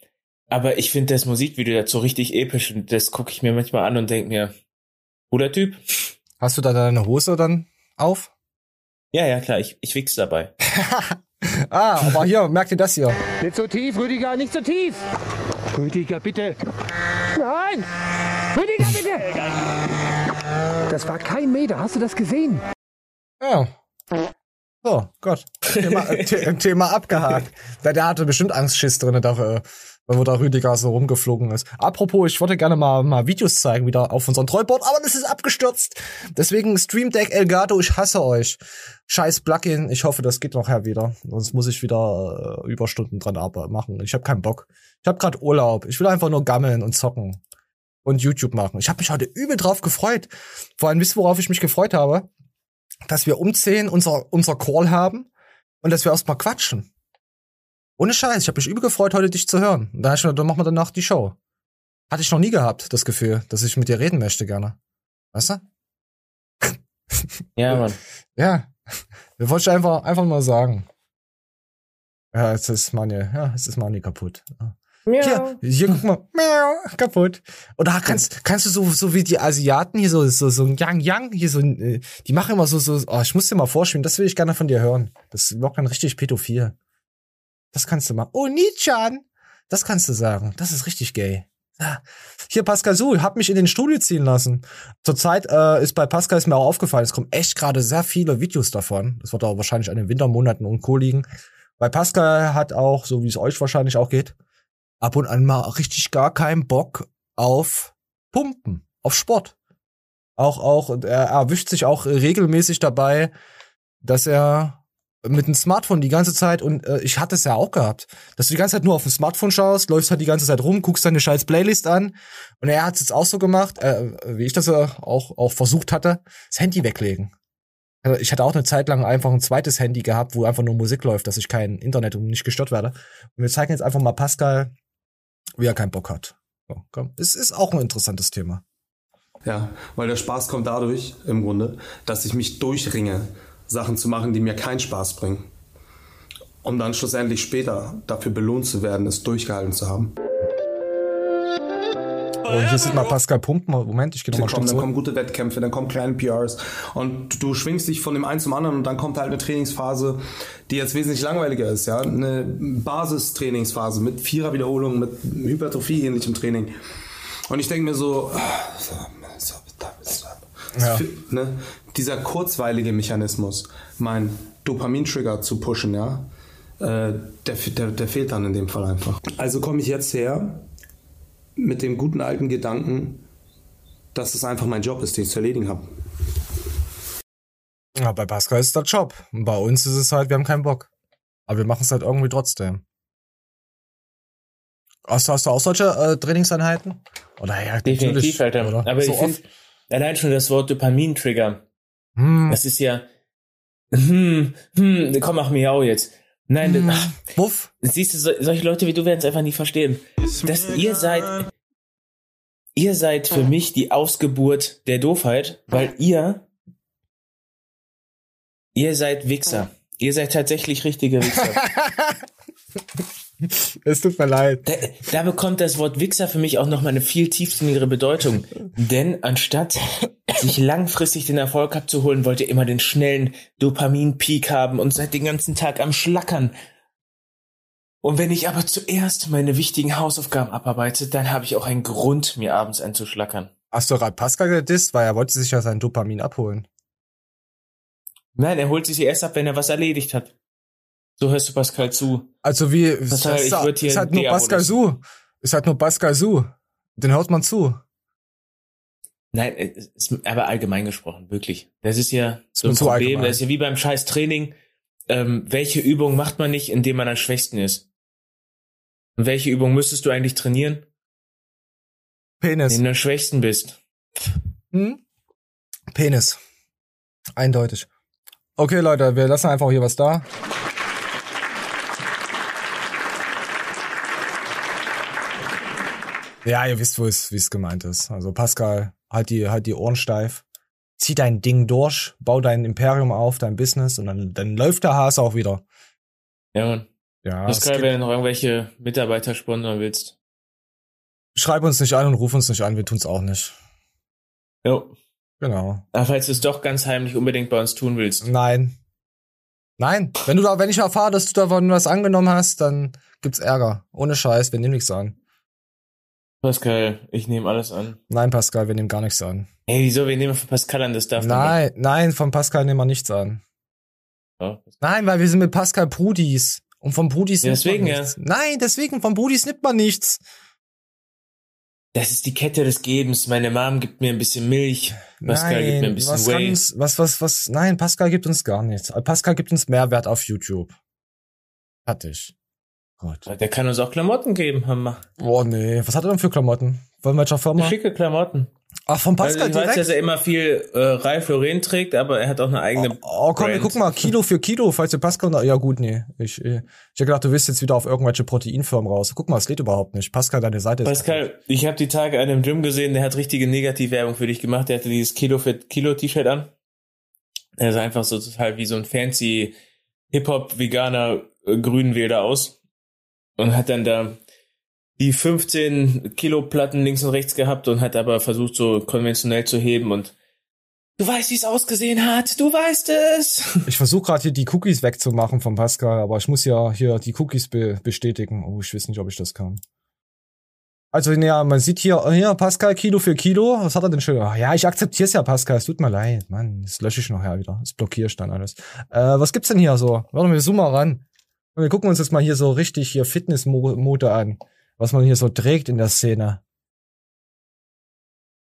aber ich finde das Musikvideo dazu richtig episch und das gucke ich mir manchmal an und denke mir, cooler Typ. Hast du da deine Hose dann auf? Ja, ja, klar, ich, ich wichs dabei. Ah, aber hier, merkt ihr das hier? Nicht so tief, Rüdiger, nicht so tief. Rüdiger, bitte. Nein! Rüdiger, bitte! Das war kein Meter, hast du das gesehen? Ja. So, Gott. Thema, The Thema abgehakt. Der, der hatte bestimmt Angstschiss drin, da, äh, wo da Rüdiger so rumgeflogen ist. Apropos, ich wollte gerne mal, mal Videos zeigen, wieder auf unserem Trollboard, aber das ist abgestürzt. Deswegen Stream Deck Elgato, ich hasse euch. Scheiß Plugin, ich hoffe, das geht noch her wieder. Sonst muss ich wieder äh, Überstunden dran machen. Ich habe keinen Bock. Ich habe gerade Urlaub. Ich will einfach nur gammeln und zocken. und YouTube machen. Ich habe mich heute übel drauf gefreut. Vor allem, wisst ihr, worauf ich mich gefreut habe? Dass wir um 10 unser, unser Call haben und dass wir erstmal quatschen. Ohne Scheiß, ich habe mich übel gefreut, heute dich zu hören. Und dann, hab ich dann machen wir danach die Show. Hatte ich noch nie gehabt, das Gefühl, dass ich mit dir reden möchte gerne. Weißt du? Ja, Mann. Ja. Das wollte ich einfach, einfach mal sagen. Ja, jetzt ist Mani, ja, jetzt ist Mani kaputt. Ja. Hier, hier, guck mal, miau, kaputt. Da kannst, kannst du so, so wie die Asiaten hier so, so, so ein Yang Yang, hier so, äh, die machen immer so, so, oh, ich muss dir mal vorspielen, das will ich gerne von dir hören. Das wirkt dann richtig pädophil. Das kannst du machen. Oh, Nichan! Das kannst du sagen. Das ist richtig gay. Ja. Hier, Pascal Su, hab mich in den Studio ziehen lassen. Zurzeit äh, ist bei Pascal ist mir auch aufgefallen, es kommen echt gerade sehr viele Videos davon. Das wird auch wahrscheinlich an den Wintermonaten und Co. liegen. Weil Pascal hat auch, so wie es euch wahrscheinlich auch geht, ab und an mal richtig gar keinen Bock auf Pumpen, auf Sport. Auch, auch, er erwischt sich auch regelmäßig dabei, dass er mit dem Smartphone die ganze Zeit und äh, ich hatte es ja auch gehabt, dass du die ganze Zeit nur auf dem Smartphone schaust, läufst halt die ganze Zeit rum, guckst deine scheiß Playlist an und er hat es jetzt auch so gemacht, äh, wie ich das auch auch versucht hatte, das Handy weglegen. Also ich hatte auch eine Zeit lang einfach ein zweites Handy gehabt, wo einfach nur Musik läuft, dass ich kein Internet und nicht gestört werde. Und wir zeigen jetzt einfach mal Pascal, wie er keinen Bock hat. So, komm. Es ist auch ein interessantes Thema. Ja, weil der Spaß kommt dadurch im Grunde, dass ich mich durchringe, Sachen zu machen, die mir keinen Spaß bringen. Um dann schlussendlich später dafür belohnt zu werden, es durchgehalten zu haben. Oh, hier sieht mal Pascal pumpen. Moment, ich gehe nochmal Dann kommen gute Wettkämpfe, dann kommen kleine PRs und du schwingst dich von dem einen zum anderen und dann kommt halt eine Trainingsphase, die jetzt wesentlich langweiliger ist, ja, eine Basistrainingsphase mit vierer Wiederholungen, mit Hypertrophie ähnlichem Training. Und ich denke mir so, so, Ja. ne, dieser kurzweilige Mechanismus, mein Dopamin-Trigger zu pushen, ja, äh, der, der, der fehlt dann in dem Fall einfach. Also komme ich jetzt her mit dem guten alten Gedanken, dass es einfach mein Job ist, den ich zu erledigen habe. Ja, bei Pascal ist das Job. Und bei uns ist es halt, wir haben keinen Bock. Aber wir machen es halt irgendwie trotzdem. Hast, du- hast du auch solche äh, Trainingseinheiten? Oder ja, Definitiv, Alter. oder? Aber so ich finde, allein schon das Wort Dopamin-Trigger, Hm. das ist ja, hm, hm, komm, mach Miau jetzt. Nein, Hm. das, Wuff. siehst du, so, solche Leute wie du werden es einfach nie verstehen. Dass ihr seid, ihr seid für mich die Ausgeburt der Doofheit, weil ihr, ihr seid Wichser. Ihr seid tatsächlich richtige Wichser. es tut mir leid. Da, da bekommt das Wort Wichser für mich auch noch mal eine viel tiefsinnigere Bedeutung. Denn anstatt sich langfristig den Erfolg abzuholen, wollt ihr immer den schnellen Dopamin-Peak haben und seid den ganzen Tag am Schlackern. Und wenn ich aber zuerst meine wichtigen Hausaufgaben abarbeite, dann habe ich auch einen Grund, mir abends einzuschlackern. Hast du gerade Pascal gedisst, weil er wollte sich ja sein Dopamin abholen. Nein, er holt sich erst ab, wenn er was erledigt hat. So hörst du Pascal zu. Also wie, Pascal, ich würd hier ist halt einen nur Pascal. Su. Ist halt nur Pascal Su. Den hört man zu. Nein, es ist aber allgemein gesprochen, wirklich. Das ist ja so mir ein zu Problem. allgemein. Das ist ja wie beim scheiß Training. Ähm, welche Übung macht man nicht, indem man am schwächsten ist? Und welche Übung müsstest du eigentlich trainieren, Penis. wenn du am schwächsten bist? Hm? Penis. Eindeutig. Okay, Leute, wir lassen einfach hier was da. Ja, ihr wisst, wo es, wie es gemeint ist. Also Pascal, halt die, halt die Ohren steif. Zieh dein Ding durch, bau dein Imperium auf, dein Business und dann, dann läuft der Hase auch wieder. Ja, Mann. Ja, das gibt- wenn du noch irgendwelche Mitarbeiter sponsern willst. schreib uns nicht an und ruf uns nicht an, wir tun's auch nicht. Jo. Genau. Aber falls du es doch ganz heimlich unbedingt bei uns tun willst. Nein. Nein. Wenn du da, wenn ich erfahre, dass du davon was angenommen hast, dann gibt's Ärger. Ohne Scheiß, wir nehmen nichts an. Pascal, ich nehme alles an. Nein, Pascal, wir nehmen gar nichts an. Ey, wieso? Wir nehmen von Pascal an, das darf Nein, nein, von Pascal nehmen wir nichts an. Ja. Nein, weil wir sind mit Pascal Brudis. Und von Brudis Ja, nimmt deswegen, man ja. nichts. Nein, deswegen, von Brudis nimmt man nichts. Das ist die Kette des Gebens. Meine Mom gibt mir ein bisschen Milch. Pascal nein, gibt mir ein bisschen was Whey. ganz, was, was, was, nein, Pascal gibt uns gar nichts. Pascal gibt uns Mehrwert auf YouTube. Ich. Gut. Der kann uns auch Klamotten geben, Hammer. Oh nee, was hat er denn für Klamotten? Von welcher Firma? Schicke Klamotten. Ach, von Pascal also ich direkt? weiß, dass er immer viel äh, Ralph Lauren trägt, aber er hat auch eine eigene. Oh, komm, wir Brand. gucken mal, Kilo für Kilo, falls ihr Pascal, ja gut, nee. Ich, äh, ich hab gedacht, du willst jetzt wieder auf irgendwelche Proteinfirmen raus. Guck mal, es geht überhaupt nicht. Pascal, deine Seite ist. Pascal, ich habe die Tage einen im Gym gesehen, der hat richtige Negativwerbung für dich gemacht. Der hatte dieses Kilo für Kilo T-Shirt an. Er sah einfach so total wie so ein fancy Hip-Hop-Veganer äh, Grünwälder aus. Und hat dann da die 15 Kilo Platten links und rechts gehabt und hat aber versucht, so konventionell zu heben und du weißt, wie es ausgesehen hat, du weißt es. Ich versuche gerade hier die Cookies wegzumachen von Pascal, aber ich muss ja hier die Cookies be bestätigen. Oh, ich weiß nicht, ob ich das kann. Also, ja, man sieht hier, hier, Pascal, Kilo für Kilo. Was hat er denn schön? Ach, ja, ich akzeptiere es ja, Pascal. Es tut mir leid. Mann, das lösche ich nachher wieder. Das blockiere ich dann alles. Äh, was gibt's denn hier so? Warte mal, wir zoomen mal ran. Und wir gucken uns jetzt mal hier so richtig hier Fitnessmode an. Was man hier so trägt in der Szene.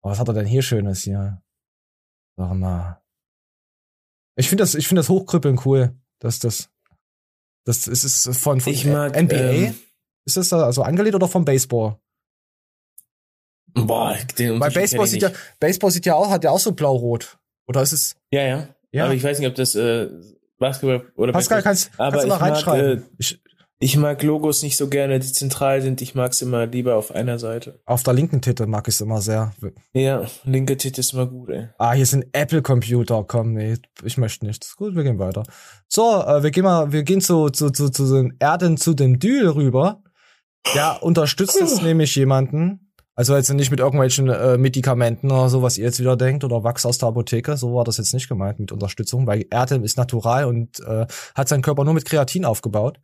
Oh, was hat er denn hier Schönes hier? Warte mal. Ich finde das, ich finde das Hochkrüppeln cool. Das, das, das ist es von, von Ich mag, NBA. ähm, ist das da also angelehnt oder vom Baseball? Boah, den Weil Baseball sieht ja. Baseball sieht ja auch, hat ja auch so blau-rot. Oder ist es? Ja, ja. Ja. Aber ich weiß nicht, ob das äh, Basketball oder Pascal, kannst, aber kannst du mal ich mag, reinschreiben. Äh, ich, ich mag Logos nicht so gerne, die zentral sind. Ich mag's immer lieber auf einer Seite. auf der linken Titel mag ich es immer sehr. Ja, linke Titel ist immer gut, ey. Ah, hier sind Apple-Computer. Komm, nee, ich möchte nicht. Ist Gut, wir gehen weiter. So, äh, wir gehen mal, wir gehen zu, zu, zu, zu den Erden, zu dem Dül rüber. Der unterstützt jetzt nämlich jemanden. Also jetzt nicht mit irgendwelchen äh, Medikamenten oder so, was ihr jetzt wieder denkt, oder Wachs aus der Apotheke. So war das jetzt nicht gemeint mit Unterstützung, weil Erdem ist natural und äh, hat seinen Körper nur mit Kreatin aufgebaut.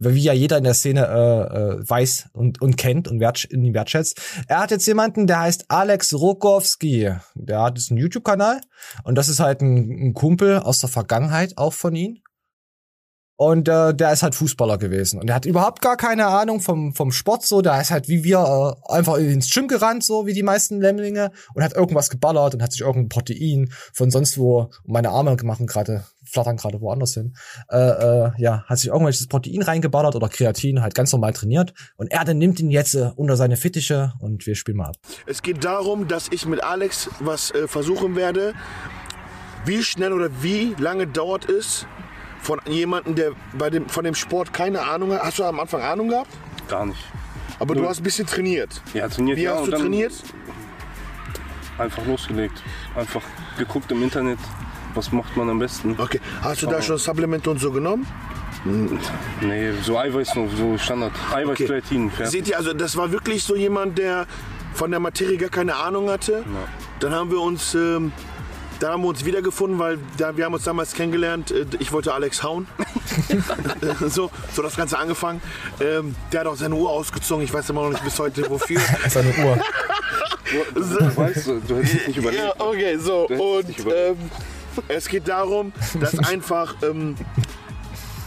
Wie ja jeder in der Szene äh, äh, weiß und, und kennt und wert, ihn wertschätzt. Er hat jetzt jemanden, der heißt Alex Rokowski. Der hat jetzt einen YouTube-Kanal und das ist halt ein, ein Kumpel aus der Vergangenheit auch von ihm. Und äh, der ist halt Fußballer gewesen. Und der hat überhaupt gar keine Ahnung vom, vom Sport so. Der ist halt wie wir äh, einfach ins Gym gerannt, so wie die meisten Lämmlinge, und hat irgendwas geballert und hat sich irgendein Protein von sonst wo, meine Arme machen gerade, flattern gerade woanders hin. Äh, äh, ja, hat sich irgendwelches Protein reingeballert oder Kreatin, halt ganz normal trainiert. Und er dann nimmt ihn jetzt äh, unter seine Fittiche und wir spielen mal ab. Es geht darum, dass ich mit Alex was äh, versuchen werde. Wie schnell oder wie lange dauert es von jemandem, der bei dem, von dem Sport keine Ahnung hat? Hast du am Anfang Ahnung gehabt? Gar nicht. Aber du hast ein bisschen trainiert. Ja, trainiert. Wie ja, hast du trainiert? Einfach losgelegt. Einfach geguckt im Internet, was macht man am besten. Okay. Hast du da schon Supplemente und so genommen? Nee, so Eiweiß nur, so Standard. Eiweiß, Kreatin, fertig. Seht ihr, also das war wirklich so jemand, der von der Materie gar keine Ahnung hatte. Dann haben wir uns, ähm, da haben wir uns wiedergefunden, weil da, wir haben uns damals kennengelernt. Äh, ich wollte Alex hauen. so, so das Ganze angefangen. Ähm, der hat auch seine Uhr ausgezogen. Ich weiß immer noch nicht bis heute wofür. seine Uhr. Du, du weißt, du hättest es nicht überlegt. Ja, okay, so. Du hättest es Und ähm, es geht darum, dass einfach ähm,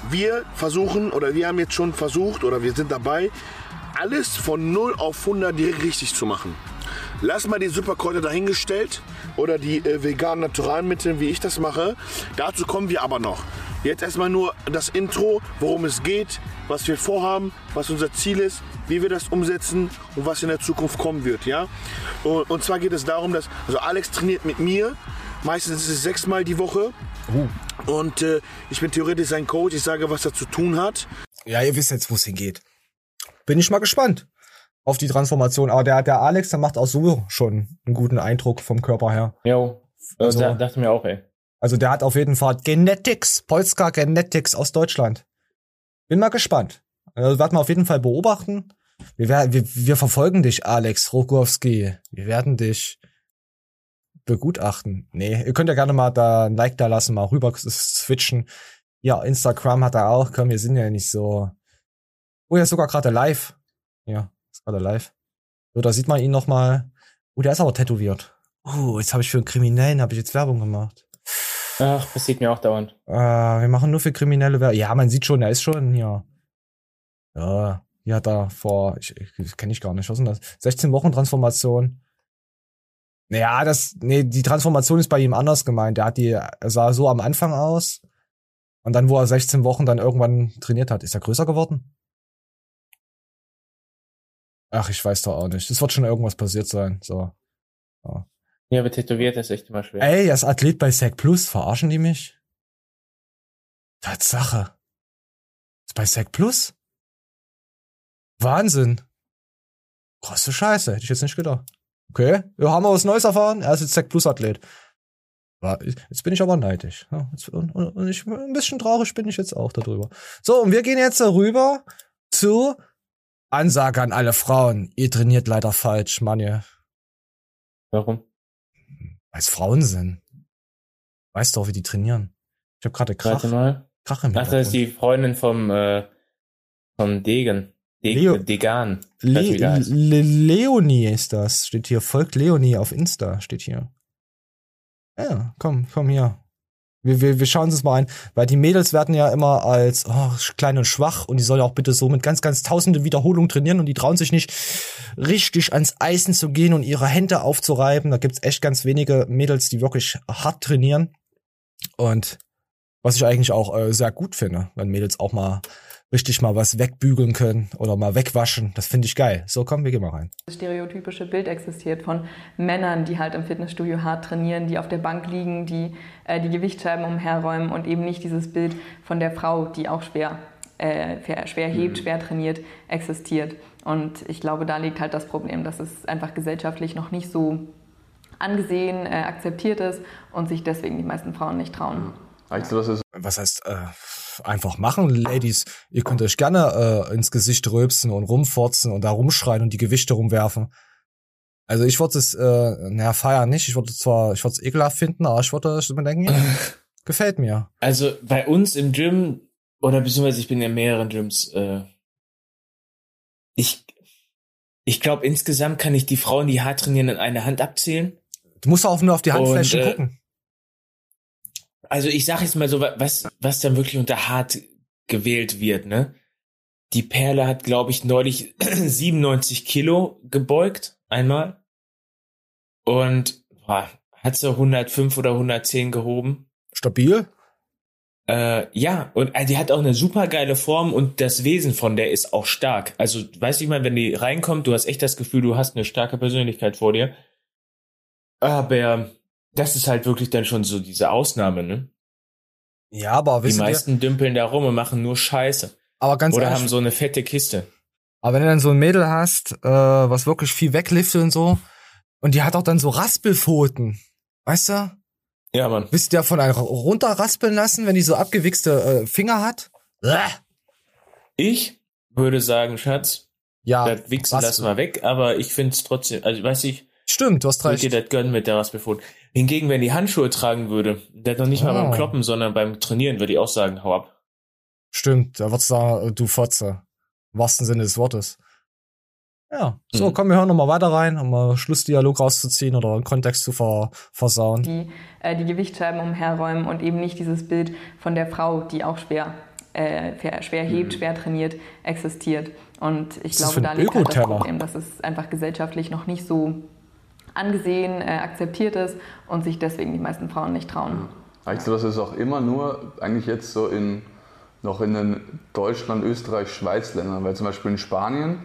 wir versuchen, oder wir haben jetzt schon versucht, oder wir sind dabei, alles von 0 auf 100 direkt richtig zu machen. Lass mal die Superkräuter dahingestellt oder die äh, veganen Naturalmittel, wie ich das mache. Dazu kommen wir aber noch. Jetzt erstmal nur das Intro, worum es geht, was wir vorhaben, was unser Ziel ist, wie wir das umsetzen und was in der Zukunft kommen wird. Ja? Und, und zwar geht es darum, dass also Alex trainiert mit mir. Meistens ist es sechsmal die Woche. Und äh, ich bin theoretisch sein Coach. Ich sage, was er zu tun hat. Ja, ihr wisst jetzt, wo es hingeht. Bin ich mal gespannt auf die Transformation. Aber der, der Alex, der macht auch so schon einen guten Eindruck vom Körper her. Jo. Also- Also, dachte mir auch, ey. Also der hat auf jeden Fall Genetics, Polska Genetics aus Deutschland. Bin mal gespannt. Also werden wir auf jeden Fall beobachten. Wir, wir, wir verfolgen dich, Alex Rokowski. Wir werden dich begutachten. Nee, ihr könnt ja gerne mal da ein Like da lassen, mal rüber switchen. Ja, Instagram hat er auch. Komm, wir sind ja nicht so. Oh, er ist sogar gerade live. Ja, gerade live. So, da sieht man ihn noch mal. Oh, der ist aber tätowiert. Oh, jetzt habe ich für einen Kriminellen habe ich jetzt Werbung gemacht. Ach, passiert mir auch dauernd. Äh, wir machen nur für kriminelle Werbung. Ja, man sieht schon, er ist schon hier. Ja, hier hat er vor, ich, ich kenne ich gar nicht, was ist denn das? 16 Wochen Transformation. Naja, das, nee, die Transformation ist bei ihm anders gemeint. Er hat die, er sah so am Anfang aus. Und dann, wo er 16 Wochen dann irgendwann trainiert hat, ist er größer geworden? Ach, ich weiß doch auch nicht. Es wird schon irgendwas passiert sein. So. Ja. Ja, aber tätowiert ist echt immer schwer. Ey, als Athlet bei Sec Plus, verarschen die mich? Tatsache. Ist bei Sec Plus? Wahnsinn. Krasse Scheiße, hätte ich jetzt nicht gedacht. Okay, wir haben was Neues erfahren. Er ist jetzt Sec Plus Athlet. Jetzt bin ich aber neidisch. Und, und ich, ein bisschen traurig bin ich jetzt auch darüber. So, und wir gehen jetzt rüber zu Ansage an alle Frauen. Ihr trainiert leider falsch, Manje. Warum? Weil es Frauen sind. Weißt du auch, wie die trainieren. Ich habe gerade Krach, Warte mal. Krach im Ach, das ist die Freundin vom, äh, vom Degen. De Leo- Degan. Le. Le Leonie ist das, steht hier. Folgt Leonie auf Insta, steht hier. Ja, komm, komm hier. Wir, wir, wir schauen uns mal ein, weil die Mädels werden ja immer als oh, klein und schwach und die sollen auch bitte so mit ganz, ganz tausende Wiederholungen trainieren und die trauen sich nicht richtig ans Eisen zu gehen und ihre Hände aufzureiben. Da gibt's echt ganz wenige Mädels, die wirklich hart trainieren. Und was ich eigentlich auch äh, sehr gut finde, wenn Mädels auch mal richtig mal was wegbügeln können oder mal wegwaschen. Das finde ich geil. So, komm, wir gehen mal rein. Das stereotypische Bild existiert von Männern, die halt im Fitnessstudio hart trainieren, die auf der Bank liegen, die äh, die Gewichtscheiben umherräumen und eben nicht dieses Bild von der Frau, die auch schwer, äh, schwer- hebt, schwer trainiert, existiert. Und ich glaube, da liegt halt das Problem, dass es einfach gesellschaftlich noch nicht so angesehen, äh, akzeptiert ist und sich deswegen die meisten Frauen nicht trauen. Was heißt äh, einfach machen, Ladies? Ihr könnt euch gerne äh, ins Gesicht rülpsen und rumforzen und da rumschreien und die Gewichte rumwerfen. Also ich würde es, äh, naja, feiern nicht. Ich würde zwar, ich würde es ekelhaft finden, aber ich würde mir denken, ja, gefällt mir. Also bei uns im Gym, oder beziehungsweise ich bin in mehreren Gyms, äh, ich, ich glaube insgesamt kann ich die Frauen, die hart trainieren, in eine Hand abzählen. Du musst auch nur auf die Handflächen Und, äh, gucken. Also ich sage jetzt mal so, was, was dann wirklich unter hart gewählt wird, ne? Die Perle hat, glaube ich, neulich 97 Kilo gebeugt, einmal. Und boah, hat sie 105 oder 110 gehoben. Stabil? Äh, ja, und äh, die hat auch eine super geile Form und das Wesen von der ist auch stark. Also, weißt du, ich meine, wenn die reinkommt, du hast echt das Gefühl, du hast eine starke Persönlichkeit vor dir. Aber das ist halt wirklich dann schon so diese Ausnahme, ne? Ja, aber Die wisst ihr, meisten dümpeln da rum und machen nur Scheiße. aber ganz Oder ehrlich, haben so eine fette Kiste. Aber wenn du dann so ein Mädel hast, äh, was wirklich viel wegliftet und so, und die hat auch dann so Raspelpfoten, weißt du? Ja, Mann. Wisst ihr von einem runterraspeln lassen, wenn die so abgewichste äh, Finger hat? Bäh. Ich würde sagen, Schatz, ja, das Wichsen was- lass mal weg, aber ich find's trotzdem, also weiß ich, Stimmt, du hast würde recht. dir das gönnen mit der Raspelfoot. Hingegen, wenn die Handschuhe tragen würde, der noch nicht mal Oh. beim Kloppen, sondern beim Trainieren, würde ich auch sagen, hau ab. Stimmt, da wird's sagen, du Fotze. Im wahrsten Sinne des Wortes. Ja, so, Mhm. komm, wir hören noch mal weiter rein, um mal Schlussdialog rauszuziehen oder einen Kontext zu ver versauen. die äh, die Gewichtscheiben umherräumen und eben nicht dieses Bild von der Frau, die auch schwer, äh, schwer- schwer hebt, schwer trainiert, existiert. Und ich Was glaube, da liegt halt das? Problem, dass es einfach gesellschaftlich noch nicht so angesehen, äh, akzeptiert ist und sich deswegen die meisten Frauen nicht trauen. Ich glaube, das ist auch immer nur eigentlich jetzt so in noch in den Deutschland, Österreich, Schweiz Ländern, weil zum Beispiel in Spanien,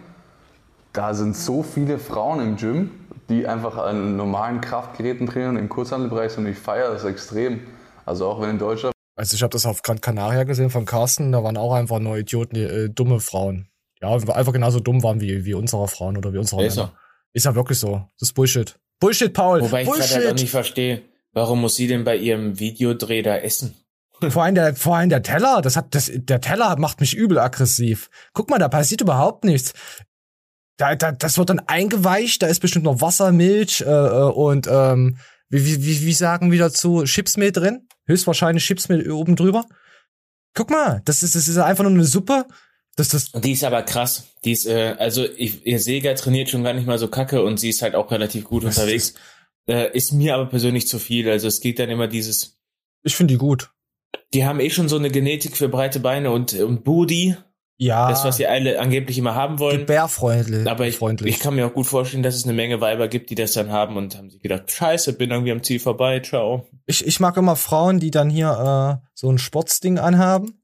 da sind so viele Frauen im Gym, die einfach an normalen Kraftgeräten trainieren im Kurzhandelbereich und ich feiere das extrem. Also auch wenn in Deutschland Also ich habe das auf Gran Canaria gesehen von Carsten, da waren auch einfach nur Idioten, die, äh, dumme Frauen. Ja, einfach genauso dumm waren wie, wie unsere Frauen oder wie unsere Ist Männer. Ist ja wirklich so. Das ist Bullshit. Bullshit, Paul. Wobei ich halt Bullshit. nicht verstehe, warum muss sie denn bei ihrem Videodreh da essen? Vor allem der, vor allem der Teller, das hat, das, der Teller macht mich übel aggressiv. Guck mal, da passiert überhaupt nichts. Da, da, das wird dann eingeweicht, da ist bestimmt noch Wasser, Milch äh, äh, und ähm, wie, wie, wie, wie sagen wir dazu, Chipsmehl drin? Höchstwahrscheinlich Chipsmehl oben drüber. Guck mal, das ist, das ist einfach nur eine Suppe. Das, das, Die ist aber krass. Die ist, äh, also ich, ihr Sega trainiert schon gar nicht mal so kacke und sie ist halt auch relativ gut Was unterwegs. Äh, ist mir aber persönlich zu viel. Also es geht dann immer dieses. Ich finde die gut. Die haben eh schon so eine Genetik für breite Beine und, und Booty. Ja. Das, was sie alle angeblich immer haben wollen. Gebärfreundlich. Aber ich, ich kann mir auch gut vorstellen, dass es eine Menge Weiber gibt, die das dann haben und haben sich gedacht, scheiße, bin irgendwie am Ziel vorbei, ciao. Ich, ich mag immer Frauen, die dann hier äh, so ein Sportsding anhaben.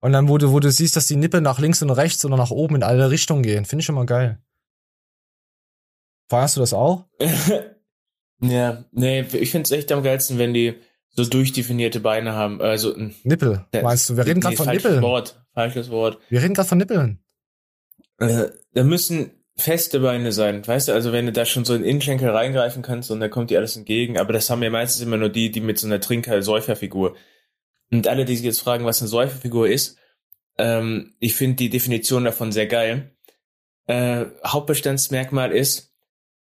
Und dann, wo du, wo du siehst, dass die Nippel nach links und rechts oder nach oben in alle Richtungen gehen. Finde ich immer geil. Feierst du das auch? ja, nee, ich find's echt am geilsten, wenn die so durchdefinierte Beine haben. Also Nippel, meinst du? Wir reden gerade von falsches Nippeln. Wort, falsches Wort. Wir reden gerade von Nippeln. Äh, da müssen feste Beine sein, weißt du? Also wenn du da schon so in den Innenschenkel reingreifen kannst und da kommt dir alles entgegen. Aber das haben ja meistens immer nur die, die mit so einer Trinker-Säuferfigur. Und alle, die sich jetzt fragen, was eine Säuferfigur ist, ähm, ich finde die Definition davon sehr geil. Äh, Hauptbestandsmerkmal ist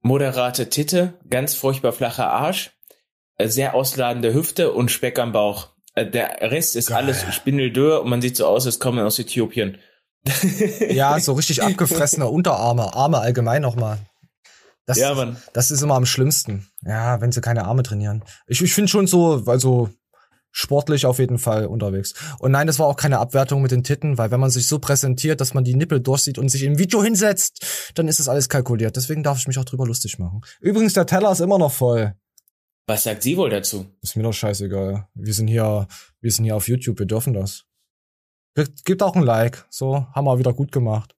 moderate Titte, ganz furchtbar flacher Arsch, äh, sehr ausladende Hüfte und Speck am Bauch. Äh, der Rest ist alles spindeldürr und man sieht so aus, als kommen aus Äthiopien. Ja, so richtig abgefressene Unterarme, Arme allgemein nochmal. Das, Ja, Mann. das ist immer am schlimmsten. Ja, wenn sie keine Arme trainieren. Ich, ich finde schon so, also sportlich auf jeden Fall unterwegs. Und nein, das war auch keine Abwertung mit den Titten, weil wenn man sich so präsentiert, dass man die Nippel durchsieht und sich im Video hinsetzt, dann ist das alles kalkuliert. Deswegen darf ich mich auch drüber lustig machen. Übrigens, der Teller ist immer noch voll. Was sagt sie wohl dazu? Ist mir doch scheißegal. Wir sind hier, wir sind hier auf YouTube, wir dürfen das. Gibt auch ein Like. So, haben wir wieder gut gemacht.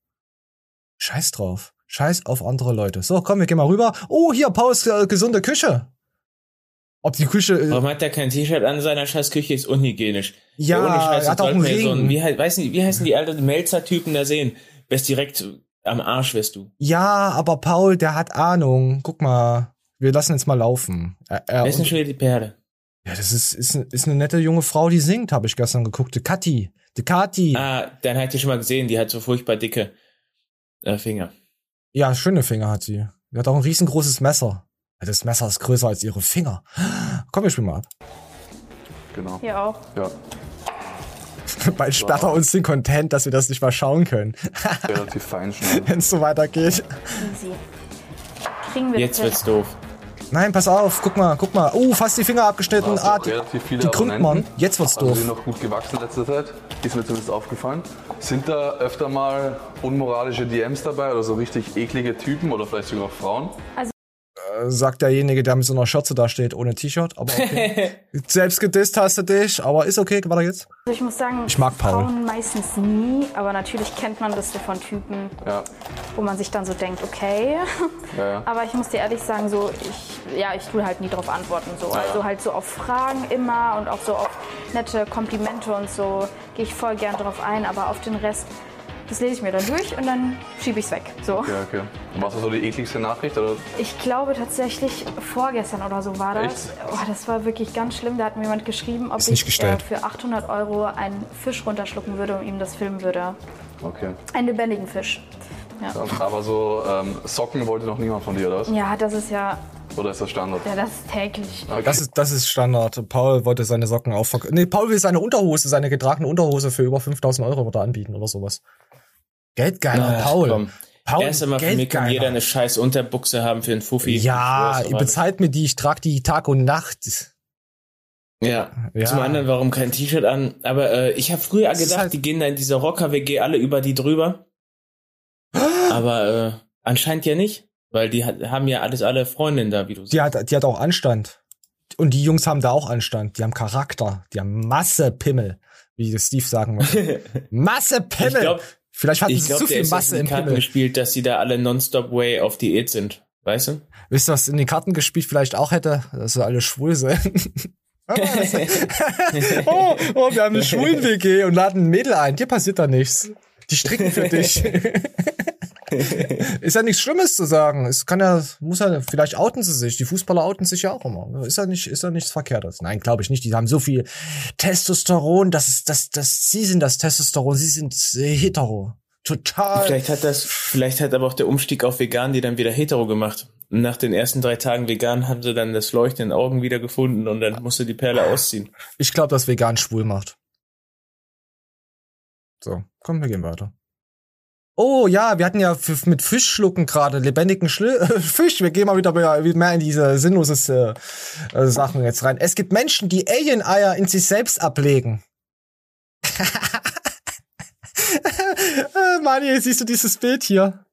Scheiß drauf. Scheiß auf andere Leute. So, komm, wir gehen mal rüber. Oh, hier, Pauls äh, gesunde Küche. Ob die Küche. Äh, Warum hat er kein T-Shirt an seiner scheiß Küche? Ist unhygienisch. Ja, ohne Scheiß, er hat auch einen wir so Ring. wie, weiß nicht, wie heißen die alten Melzer-Typen da sehen? Wärst direkt am Arsch, wärst du. ja, aber Paul, der hat Ahnung. Guck mal, wir lassen jetzt mal laufen. Er, er, Wer ist denn schon die Perle? ja, das ist, ist, ist eine nette junge Frau, die singt, habe ich gestern geguckt. Die Kathi. Die Kathi. Ah, dann hat die schon mal gesehen, die hat so furchtbar dicke äh, Finger. Ja, schöne Finger hat sie. Die hat auch ein riesengroßes Messer. Das Messer ist größer als ihre Finger. Komm, wir spielen mal ab. Genau. Hier auch. Ja, Bald sperrt er uns den Content, dass wir das nicht mal schauen können. relativ fein schneiden. Wenn es so weitergeht. Easy. Kriegen wir Jetzt wird's doof. Nein, pass auf, guck mal, guck mal. Uh, fast die Finger abgeschnitten. Ah, die, die krümmt man. Jetzt wird's Also doof. die sind noch gut gewachsen in letzter Zeit. Ist mir zumindest aufgefallen. Sind da öfter mal unmoralische DMs dabei oder so richtig eklige Typen oder vielleicht sogar auch Frauen? Also sagt derjenige, der mit so einer Schürze da steht, ohne T-Shirt. Aber okay. Selbst gedisst hast du dich, aber ist okay, weiter geht's. Also ich muss sagen, Ich mag Paul. Frauen meistens nie, aber natürlich kennt man das von Typen, Ja, wo man sich dann so denkt, okay. ja, ja. Aber ich muss dir ehrlich sagen, so ich, ja, ich tue halt nie drauf antworten. So. Ja. Also halt so auf Fragen immer und auch so auf nette Komplimente und so gehe ich voll gern drauf ein, aber auf den Rest, das lese ich mir dann durch und dann schiebe ich es weg. So. Okay, okay. Und was war so die ekligste Nachricht? Oder? Ich glaube tatsächlich vorgestern oder so war das. Oh, das war wirklich ganz schlimm. Da hat mir jemand geschrieben, ob ich äh, für 800 Euro einen Fisch runterschlucken würde und ihm das filmen würde. Okay. Einen lebendigen Fisch. Ja. Aber so ähm, Socken wollte noch niemand von dir, oder was? ja, das ist ja, Oder ist das Standard? ja, das ist täglich. Okay. Das ist, das ist Standard. Paul wollte seine Socken aufverkaufen. Nee, Paul will seine Unterhose, seine getragene Unterhose für über 5000 Euro oder anbieten oder sowas. Geldgeiler, Ach, Paul. komm. Paul, Erst einmal für mich kann jeder eine scheiß Unterbuchse haben für einen Fuffi. Ja, bezahlt mir die, ich trage die Tag und Nacht. Ja. Ja. Zum anderen, warum kein T-Shirt an? Aber äh, ich habe früher Das gedacht, halt- die gehen da in dieser Rocker-WG alle über die drüber. Aber äh, anscheinend ja nicht, weil die hat, haben ja alles alle Freundinnen da, wie du sagst. Die hat, die hat auch Anstand. Und die Jungs haben da auch Anstand. Die haben Charakter. Die haben Masse Pimmel, wie Steve sagen würde. Masse Pimmel. Ich glaub- Vielleicht hatten Ich sie glaube, zu viel Masse in im die Karten Pimmel. gespielt, dass sie da alle nonstop way auf Diät sind. Weißt du? Wisst ihr, was in den Karten gespielt vielleicht auch hätte? Dass sie alle schwul sind. oh, oh, wir haben eine schwulen WG und laden ein Mädel ein. Dir passiert da nichts. Die stricken für dich. ist ja nichts Schlimmes zu sagen. Es kann ja, muss ja, vielleicht outen sie sich. Die Fußballer outen sich ja auch immer. Ist ja nicht, ist ja nichts Verkehrtes. Nein, glaube ich nicht. Die haben so viel Testosteron, das ist, das, das, sie sind das Testosteron, sie sind äh, hetero. Total. Vielleicht hat das, vielleicht hat aber auch der Umstieg auf vegan die dann wieder hetero gemacht. Nach den ersten drei Tagen vegan haben sie dann das Leuchten in den Augen wieder gefunden und dann musste die Perle ausziehen. Ich glaube, dass vegan schwul macht. So, komm, wir gehen weiter. Oh ja, wir hatten ja mit Fischschlucken gerade, lebendigen Schli Fisch. Wir gehen mal wieder mehr in diese sinnloses äh, äh, Sachen jetzt rein. Es gibt Menschen, die Alien-Eier in sich selbst ablegen. Mani, siehst du dieses Bild hier?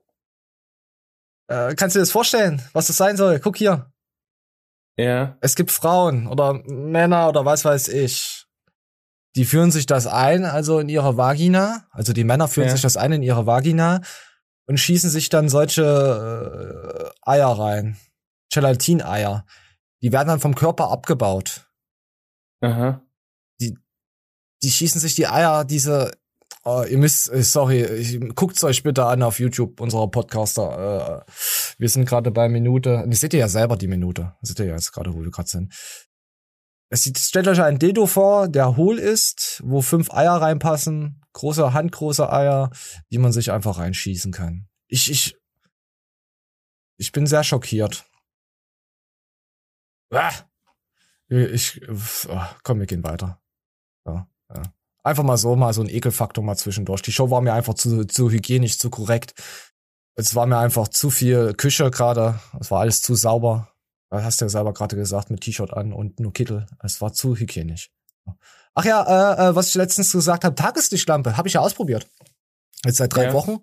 Äh, kannst du dir das vorstellen, was das sein soll? Guck hier. Ja. Es gibt Frauen oder Männer oder was weiß ich. Die führen sich das ein, also in ihre Vagina. Also die Männer führen Ja. sich das ein in ihre Vagina. und schießen sich dann solche äh, Eier rein. Gelatineier. Die werden dann vom Körper abgebaut. Aha. Die, die schießen sich die Eier, diese, oh, ihr müsst, äh, sorry, guckt's euch bitte an auf YouTube, unserer Podcaster. Äh, wir sind gerade bei Minute, die seht ihr ja selber die Minute. Seht ihr ja jetzt gerade, wo wir gerade sind. Es sieht, stellt euch ein Dildo vor, der hohl ist, wo fünf Eier reinpassen, große, handgroße Eier, die man sich einfach reinschießen kann. Ich, ich, ich bin sehr schockiert. Ah! Ich, oh, komm, wir gehen weiter. Ja, ja. Einfach mal so, mal so ein Ekelfaktor mal zwischendurch. Die Show war mir einfach zu, zu hygienisch, zu korrekt. Es war mir einfach zu viel Küche gerade. Es war alles zu sauber. Das hast du ja selber gerade gesagt, mit T-Shirt an und nur Kittel. Es war zu hygienisch. Ach ja, äh, äh, was ich letztens gesagt habe, Tageslichtlampe, habe ich ja ausprobiert. Jetzt seit drei Ja. Wochen.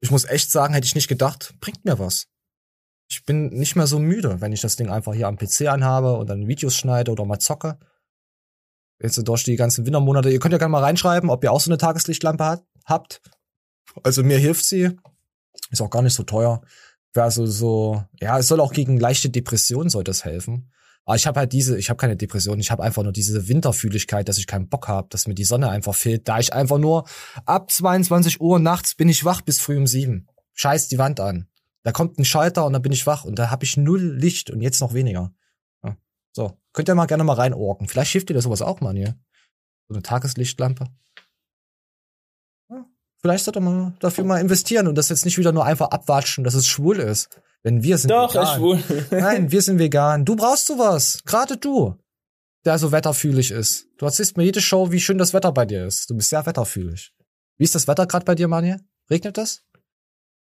Ich muss echt sagen, hätte ich nicht gedacht, bringt mir was. Ich bin nicht mehr so müde, wenn ich das Ding einfach hier am PC anhabe und dann Videos schneide oder mal zocke. Jetzt durch die ganzen Wintermonate. Ihr könnt ja gerne mal reinschreiben, ob ihr auch so eine Tageslichtlampe hat, habt. Also mir hilft sie. Ist auch gar nicht so teuer. Wäre also so, ja, es soll auch gegen leichte Depressionen soll das helfen. Aber ich habe halt diese, ich habe keine Depression, ich habe einfach nur diese Winterfühligkeit, dass ich keinen Bock habe, dass mir die Sonne einfach fehlt, da ich einfach nur ab 22 Uhr nachts bin ich wach bis früh um sieben. Scheiß die Wand an. Da kommt ein Schalter und dann bin ich wach und da habe ich null Licht und jetzt noch weniger. Ja. So, könnt ihr mal gerne mal reinorken. Vielleicht hilft dir das sowas auch mal hier. So eine Tageslichtlampe. Vielleicht sollte man dafür mal investieren und das jetzt nicht wieder nur einfach abwatschen, dass es schwul ist. Denn wir sind Doch, vegan. ist schwul. Nein, wir sind vegan. Du brauchst sowas. Gerade du, der so wetterfühlig ist. Du erzählst mir jede Show, wie schön das Wetter bei dir ist. Du bist sehr wetterfühlig. Wie ist das Wetter gerade bei dir, Manje? Regnet das?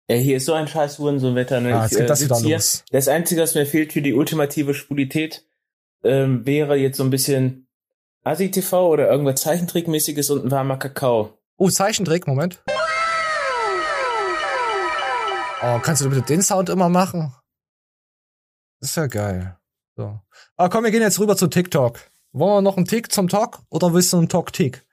Ja, hier ist so ein scheiß Hurensohn-Wetter. Ne? Ah, jetzt Ich, geht das sitz wieder hier. los. Das Einzige, was mir fehlt für die ultimative Schwulität, ähm, wäre jetzt so ein bisschen Asi-TV oder irgendwas Zeichentrickmäßiges und ein warmer Kakao. Oh, Zeichentrick, Moment. Oh, kannst du bitte den Sound immer machen? Das ist ja geil. So. Aber komm, wir gehen jetzt rüber zu TikTok. Wollen wir noch einen Tick zum Talk oder willst du einen Talk-Tick?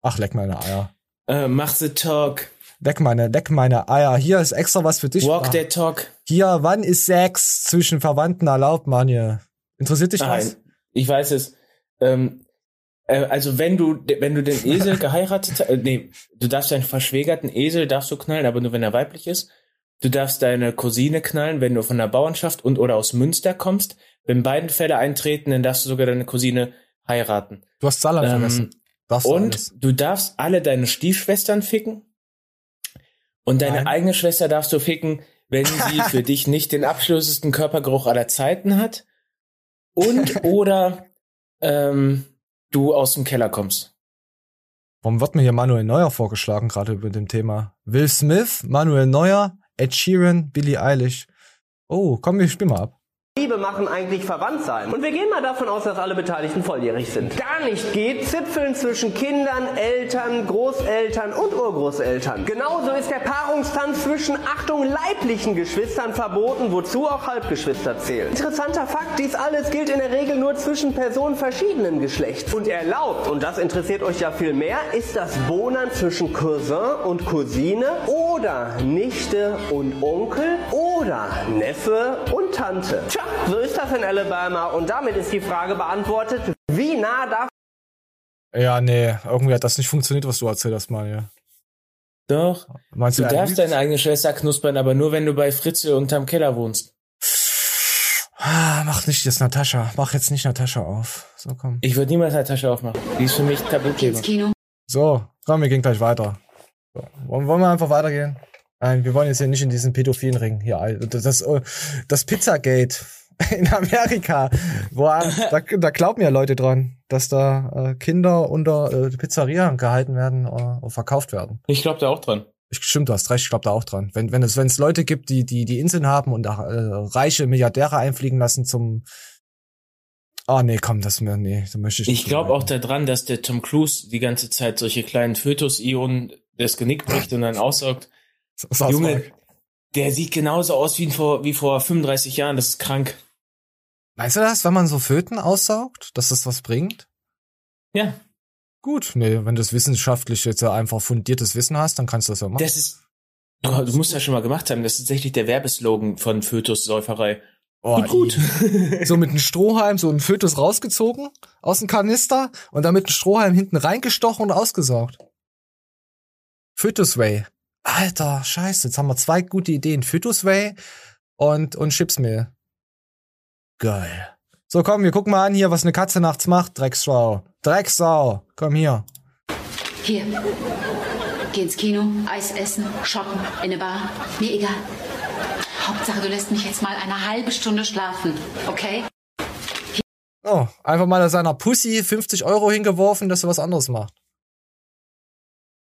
Ach, leck meine Eier. Äh, mach the talk. Leck meine, leck meine Eier. Hier ist extra was für dich. Walk Ah. the talk. Hier, wann ist Sex zwischen Verwandten erlaubt, Manje? Interessiert dich was? Nein, ich weiß es. Ähm, äh, also wenn du, wenn du den Esel geheiratet hast, äh, nee, du darfst deinen verschwägerten Esel darfst du knallen, aber nur wenn er weiblich ist. Du darfst deine Cousine knallen, wenn du von der Bauernschaft und oder aus Münster kommst. Wenn beiden Fälle eintreten, dann darfst du sogar deine Cousine heiraten. Du hast Saarland Ähm, vergessen. Darfst und alles. du darfst alle deine Stiefschwestern ficken. Und deine Nein. eigene Schwester darfst du ficken, wenn sie für dich nicht den abschlussesten Körpergeruch aller Zeiten hat. Und oder ähm, du aus dem Keller kommst. Warum wird mir hier Manuel Neuer vorgeschlagen, gerade über dem Thema? Will Smith, Manuel Neuer, Ed Sheeran, Billie Eilish. Oh, komm, wir spielen mal ab. Liebe machen eigentlich verwandt sein. Und wir gehen mal davon aus, dass alle Beteiligten volljährig sind. Gar nicht geht Zipfeln zwischen Kindern, Eltern, Großeltern und Urgroßeltern. Genauso ist der Paarungstanz zwischen, Achtung, leiblichen Geschwistern verboten, wozu auch Halbgeschwister zählen. Interessanter Fakt, dies alles gilt in der Regel nur zwischen Personen verschiedenen Geschlechts. Und erlaubt, und das interessiert euch ja viel mehr, ist das Bohnern zwischen Cousin und Cousine oder Nichte und Onkel oder Neffe und Tante. Tja, so ist das in Alabama und damit ist die Frage beantwortet, wie nah darf Ja, nee, irgendwie hat das nicht funktioniert, was du erzählt hast, Manje. Doch. Meinst du, du darfst deine eigene Schwester knuspern, aber nur wenn du bei Fritze unterm Keller wohnst. Ah, mach nicht jetzt Natascha. Mach jetzt nicht Natascha auf. So, komm. Ich würde niemals eine Tasche aufmachen. Die ist für mich Tabuthema. So, komm, wir gehen gleich weiter. So, wollen, wollen wir einfach weitergehen? Nein, wir wollen jetzt hier nicht in diesen pädophilen Ring hier. ein- Das, das, äh, das Pizzagate in Amerika, wo da, da glauben ja Leute dran, dass da äh, Kinder unter äh, Pizzeria gehalten werden äh, und verkauft werden. Ich glaube da auch dran. Ich, stimmt, du hast recht, ich glaube da auch dran. Wenn, wenn es, wenn es Leute gibt, die, die, die Inseln haben und da, äh, reiche Milliardäre einfliegen lassen zum Ah, nee, komm, das mir, nee, da möchte ich Ich glaube auch daran, dass der Tom Cruise die ganze Zeit solche kleinen Fötus-Ionen das Genick bricht und dann aussaugt. South Junge, Park. der sieht genauso aus wie vor, wie vor 35 Jahren. Das ist krank. Weißt du das, wenn man so Föten aussaugt, dass das was bringt? Ja. Gut, nee, wenn du das wissenschaftlich jetzt ja einfach fundiertes Wissen hast, dann kannst du das ja machen. Das ist, Du, du musst ja schon mal gemacht haben, das ist tatsächlich der Werbeslogan von Fötussäuferei. Oh, Tut gut. so mit einem Strohhalm so einen Fötus rausgezogen aus dem Kanister und dann mit einem Strohhalm hinten reingestochen und ausgesaugt. Fötusway. Alter, scheiße, jetzt haben wir zwei gute Ideen. Fötusway und, und Chipsmehl. Geil. So, komm, wir gucken mal an hier, was eine Katze nachts macht. Drecksau. Drecksau. Komm hier. Hier. Geh ins Kino, Eis essen, shoppen, in eine Bar. Mir egal. Hauptsache, du lässt mich jetzt mal eine halbe Stunde schlafen, okay? Oh, einfach mal seiner Pussy 50 Euro hingeworfen, dass er was anderes macht.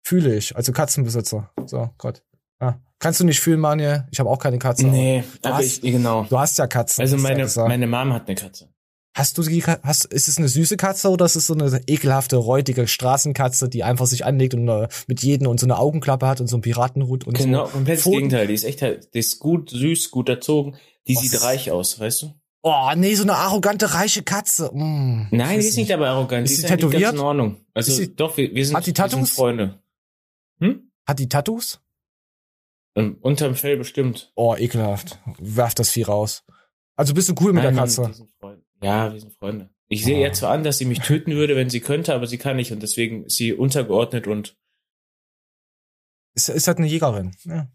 Fühle ich, also Katzenbesitzer. So, Gott. Ja. Kannst du nicht fühlen, Manje? Ich habe auch keine Katze. Nee, du aber hast, ich, genau. Du hast ja Katzen. Also hast ja meine, meine Mom hat eine Katze. Hast du die, hast, ist es eine süße Katze oder ist es so eine ekelhafte, räudige Straßenkatze, die einfach sich anlegt und äh, mit jedem und so eine Augenklappe hat und so einen Piratenhut und Genau, so. komplettes Pfoten? Gegenteil. Die ist echt halt, die ist gut, süß, gut erzogen. Die Was sieht reich aus, weißt du? Oh, nee, so eine arrogante, reiche Katze. Mm, Nein, die ist nicht aber arrogant. Ist die ist tätowiert? ganz in Ordnung. Also doch, wir, wir sind, Hat die wir sind Tattoos? Freunde. Hm? Hat die Tattoos? Ähm, unterm Fell bestimmt. Oh, ekelhaft. Werf das Vieh raus. Also bist du cool mit Nein, der Mann, Katze? Ja, wir sind Freunde. Ich sehe ihr zwar an, dass sie mich töten würde, wenn sie könnte, aber sie kann nicht und deswegen ist sie untergeordnet und Ist, ist halt eine Jägerin. Ja.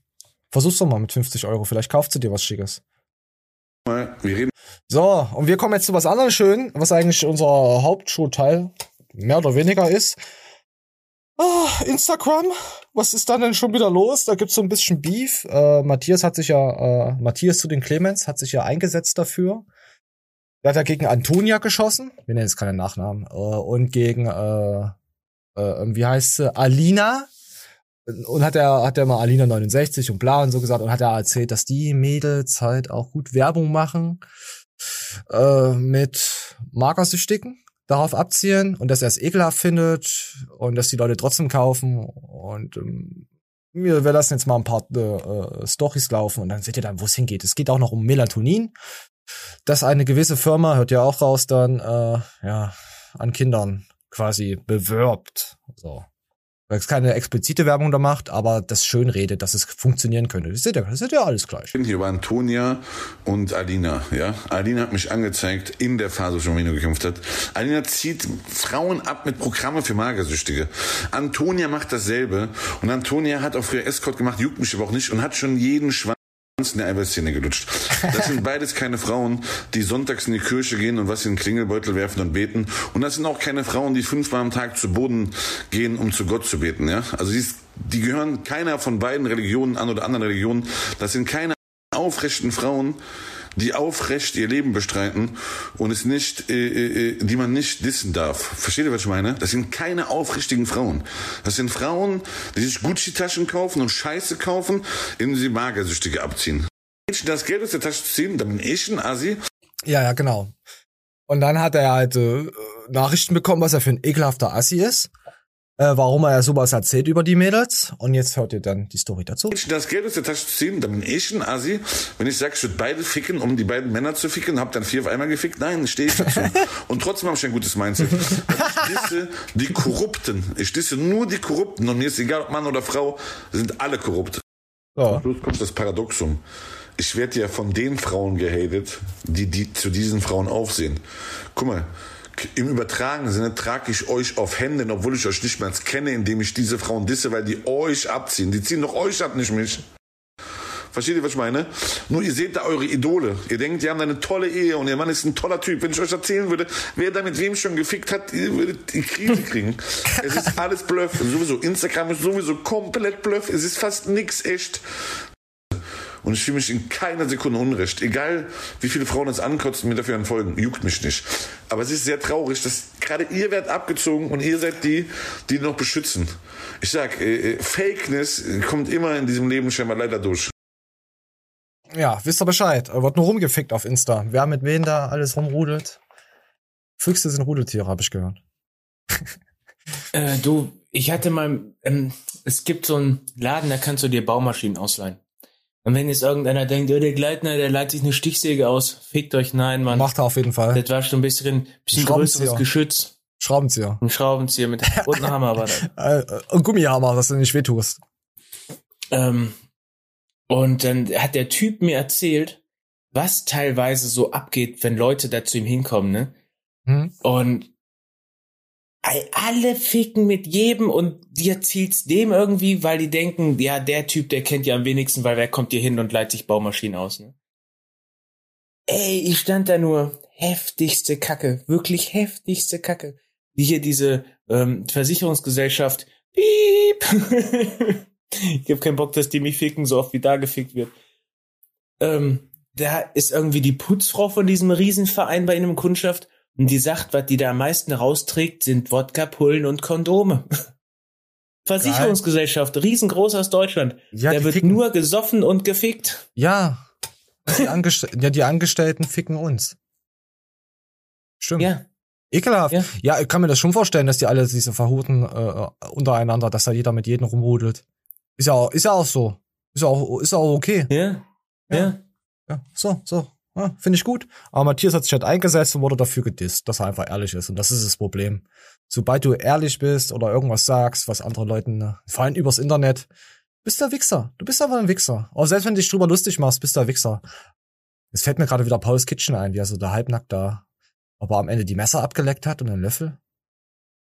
Versuch's doch mal mit 50 Euro. Vielleicht kauft sie dir was Schickes. Wir reden So, und wir kommen jetzt zu was anderem schön, was eigentlich unser Hauptshowteil mehr oder weniger ist. Ah, Instagram, was ist da denn schon wieder los? Da gibt's so ein bisschen Beef. Äh, Matthias hat sich ja, äh, Matthias zu den Clemens hat sich ja eingesetzt dafür. Der hat ja gegen Antonia geschossen. Wir nennen jetzt keinen Nachnamen. Äh, und gegen, äh, äh, wie heißt sie? Alina. Und hat er, hat er mal Alina 69 und bla und so gesagt und hat er erzählt, dass die Mädels halt auch gut Werbung machen äh, mit Magersüchtigen, darauf abzielen und dass er es ekelhaft findet und dass die Leute trotzdem kaufen und ähm, wir, wir lassen jetzt mal ein paar äh, äh, Stories laufen und dann seht ihr dann, wo es hingeht. Es geht auch noch um Melatonin, dass eine gewisse Firma, hört ja auch raus, dann äh, ja an Kindern quasi bewirbt. So. Es keine explizite Werbung da macht, aber das schön redet, dass es funktionieren könnte. Das ist ja, das ist ja alles gleich. reden hier über Antonia und Alina. Ja? Alina hat mich angezeigt in der Phase, wo schon Marino gekämpft hat. Alina zieht Frauen ab mit Programme für Magersüchtige. Antonia macht dasselbe. Und Antonia hat auch früher Escort gemacht, juckt mich aber auch nicht und hat schon jeden Schwanz in der Eiweißszene gelutscht. Das sind beides keine Frauen, die sonntags in die Kirche gehen und was in den Klingelbeutel werfen und beten. Und das sind auch keine Frauen, die fünfmal am Tag zu Boden gehen, um zu Gott zu beten. Ja? Also die, ist, die gehören keiner von beiden Religionen an oder anderen Religionen. Das sind keine aufrechten Frauen, die aufrecht ihr Leben bestreiten und es nicht, äh, äh, die man nicht dissen darf. Versteht ihr, was ich meine? Das sind keine aufrichtigen Frauen. Das sind Frauen, die sich Gucci-Taschen kaufen und Scheiße kaufen, indem sie Magersüchtige abziehen. Das Geld aus der Tasche ziehen, dann bin ich ein Assi. Ja, ja, genau. Und dann hat er halt äh, Nachrichten bekommen, was er für ein ekelhafter Assi ist. Äh, warum er sowas erzählt über die Mädels. Und jetzt hört ihr dann die Story dazu. Das Geld aus der Tasche ziehen, dann bin ich ein Assi. Wenn ich sage, ich würde beide ficken, um die beiden Männer zu ficken, hab dann vier auf einmal gefickt, nein, stehe ich dazu. Und trotzdem habe ich ein gutes Mindset. Ich disse die Korrupten. Ich disse nur die Korrupten. Und mir ist egal, ob Mann oder Frau, sind alle korrupt. Ja. Plus kommt das Paradoxum. Ich werde ja von den Frauen gehatet, die, die zu diesen Frauen aufsehen. Guck mal, im übertragenen Sinne trage ich euch auf Händen, obwohl ich euch nicht mehr kenne, indem ich diese Frauen disse, weil die euch abziehen. Die ziehen doch euch ab, nicht mich. Versteht ihr, was ich meine? Nur ihr seht da eure Idole. Ihr denkt, die haben eine tolle Ehe und ihr Mann ist ein toller Typ. Wenn ich euch erzählen würde, wer da mit wem schon gefickt hat, ihr würdet die Krise kriegen. es ist alles Bluff. Sowieso. Instagram ist sowieso komplett Bluff. Es ist fast nix echt. Und ich fühle mich in keiner Sekunde unrecht. Egal, wie viele Frauen es ankotzen, mir dafür folgen, juckt mich nicht. Aber es ist sehr traurig, dass gerade ihr werdet abgezogen und ihr seid die, die noch beschützen. Ich sag, äh, äh, Fakeness kommt immer in diesem Leben scheinbar leider durch. Ja, wisst ihr Bescheid. Er wird nur rumgefickt auf Insta. Wer mit wen da alles rumrudelt. Füchse sind Rudeltiere, habe ich gehört. Äh, du, ich hatte mal, ähm, es gibt so einen Laden, da kannst du dir Baumaschinen ausleihen. Und wenn jetzt irgendeiner denkt, oh, der Gleitner, der leiht sich eine Stichsäge aus, fickt euch, nein, Mann. Macht er auf jeden Fall. Das war schon ein bisschen, bisschen größeres Geschütz. Schraubenzieher. Ein Schraubenzieher mit und ein Hammer war das. Äh, äh, und Gummihammer, dass du nicht wehtust. Ähm, Und dann hat der Typ mir erzählt, was teilweise so abgeht, wenn Leute da zu ihm hinkommen, ne? Hm? Und alle ficken mit jedem und die erzählt's dem irgendwie, weil die denken, ja, der Typ, der kennt ja am wenigsten, weil wer kommt hier hin und leiht sich Baumaschinen aus, ne? Ey, ich stand da nur heftigste Kacke, wirklich heftigste Kacke. Wie hier diese ähm, Versicherungsgesellschaft, piep. ich hab keinen Bock, dass die mich ficken, so oft wie da gefickt wird. Ähm, da ist irgendwie die Putzfrau von diesem Riesenverein bei einem Kundschaft und die sagt, was die da am meisten rausträgt, sind Wodka, Pullen und Kondome. Versicherungsgesellschaft, riesengroß aus Deutschland. Ja, da wird ficken- nur gesoffen und gefickt. Ja. Die, Angest ja, die Angestellten ficken uns. Stimmt. Ja. Ekelhaft. Ja. ich kann mir das schon vorstellen, dass die alle diese Verhuten äh, untereinander, dass da jeder mit jedem rumrudelt. Ist ja auch, ist ja auch so. Ist ja auch, ist ja auch okay. Ja. Ja. Ja, so, so. Ja, Finde ich gut. Aber Matthias hat sich halt eingesetzt und wurde dafür gedisst, dass er einfach ehrlich ist. Und das ist das Problem. Sobald du ehrlich bist oder irgendwas sagst, was andere Leuten, vor allem übers Internet, bist du ein Wichser. Du bist einfach ein Wichser. Auch selbst wenn du dich drüber lustig machst, bist du ein Wichser. Es fällt mir gerade wieder Paul's Kitchen ein, wie er so da halbnackt da, aber am Ende die Messer abgeleckt hat und einen Löffel.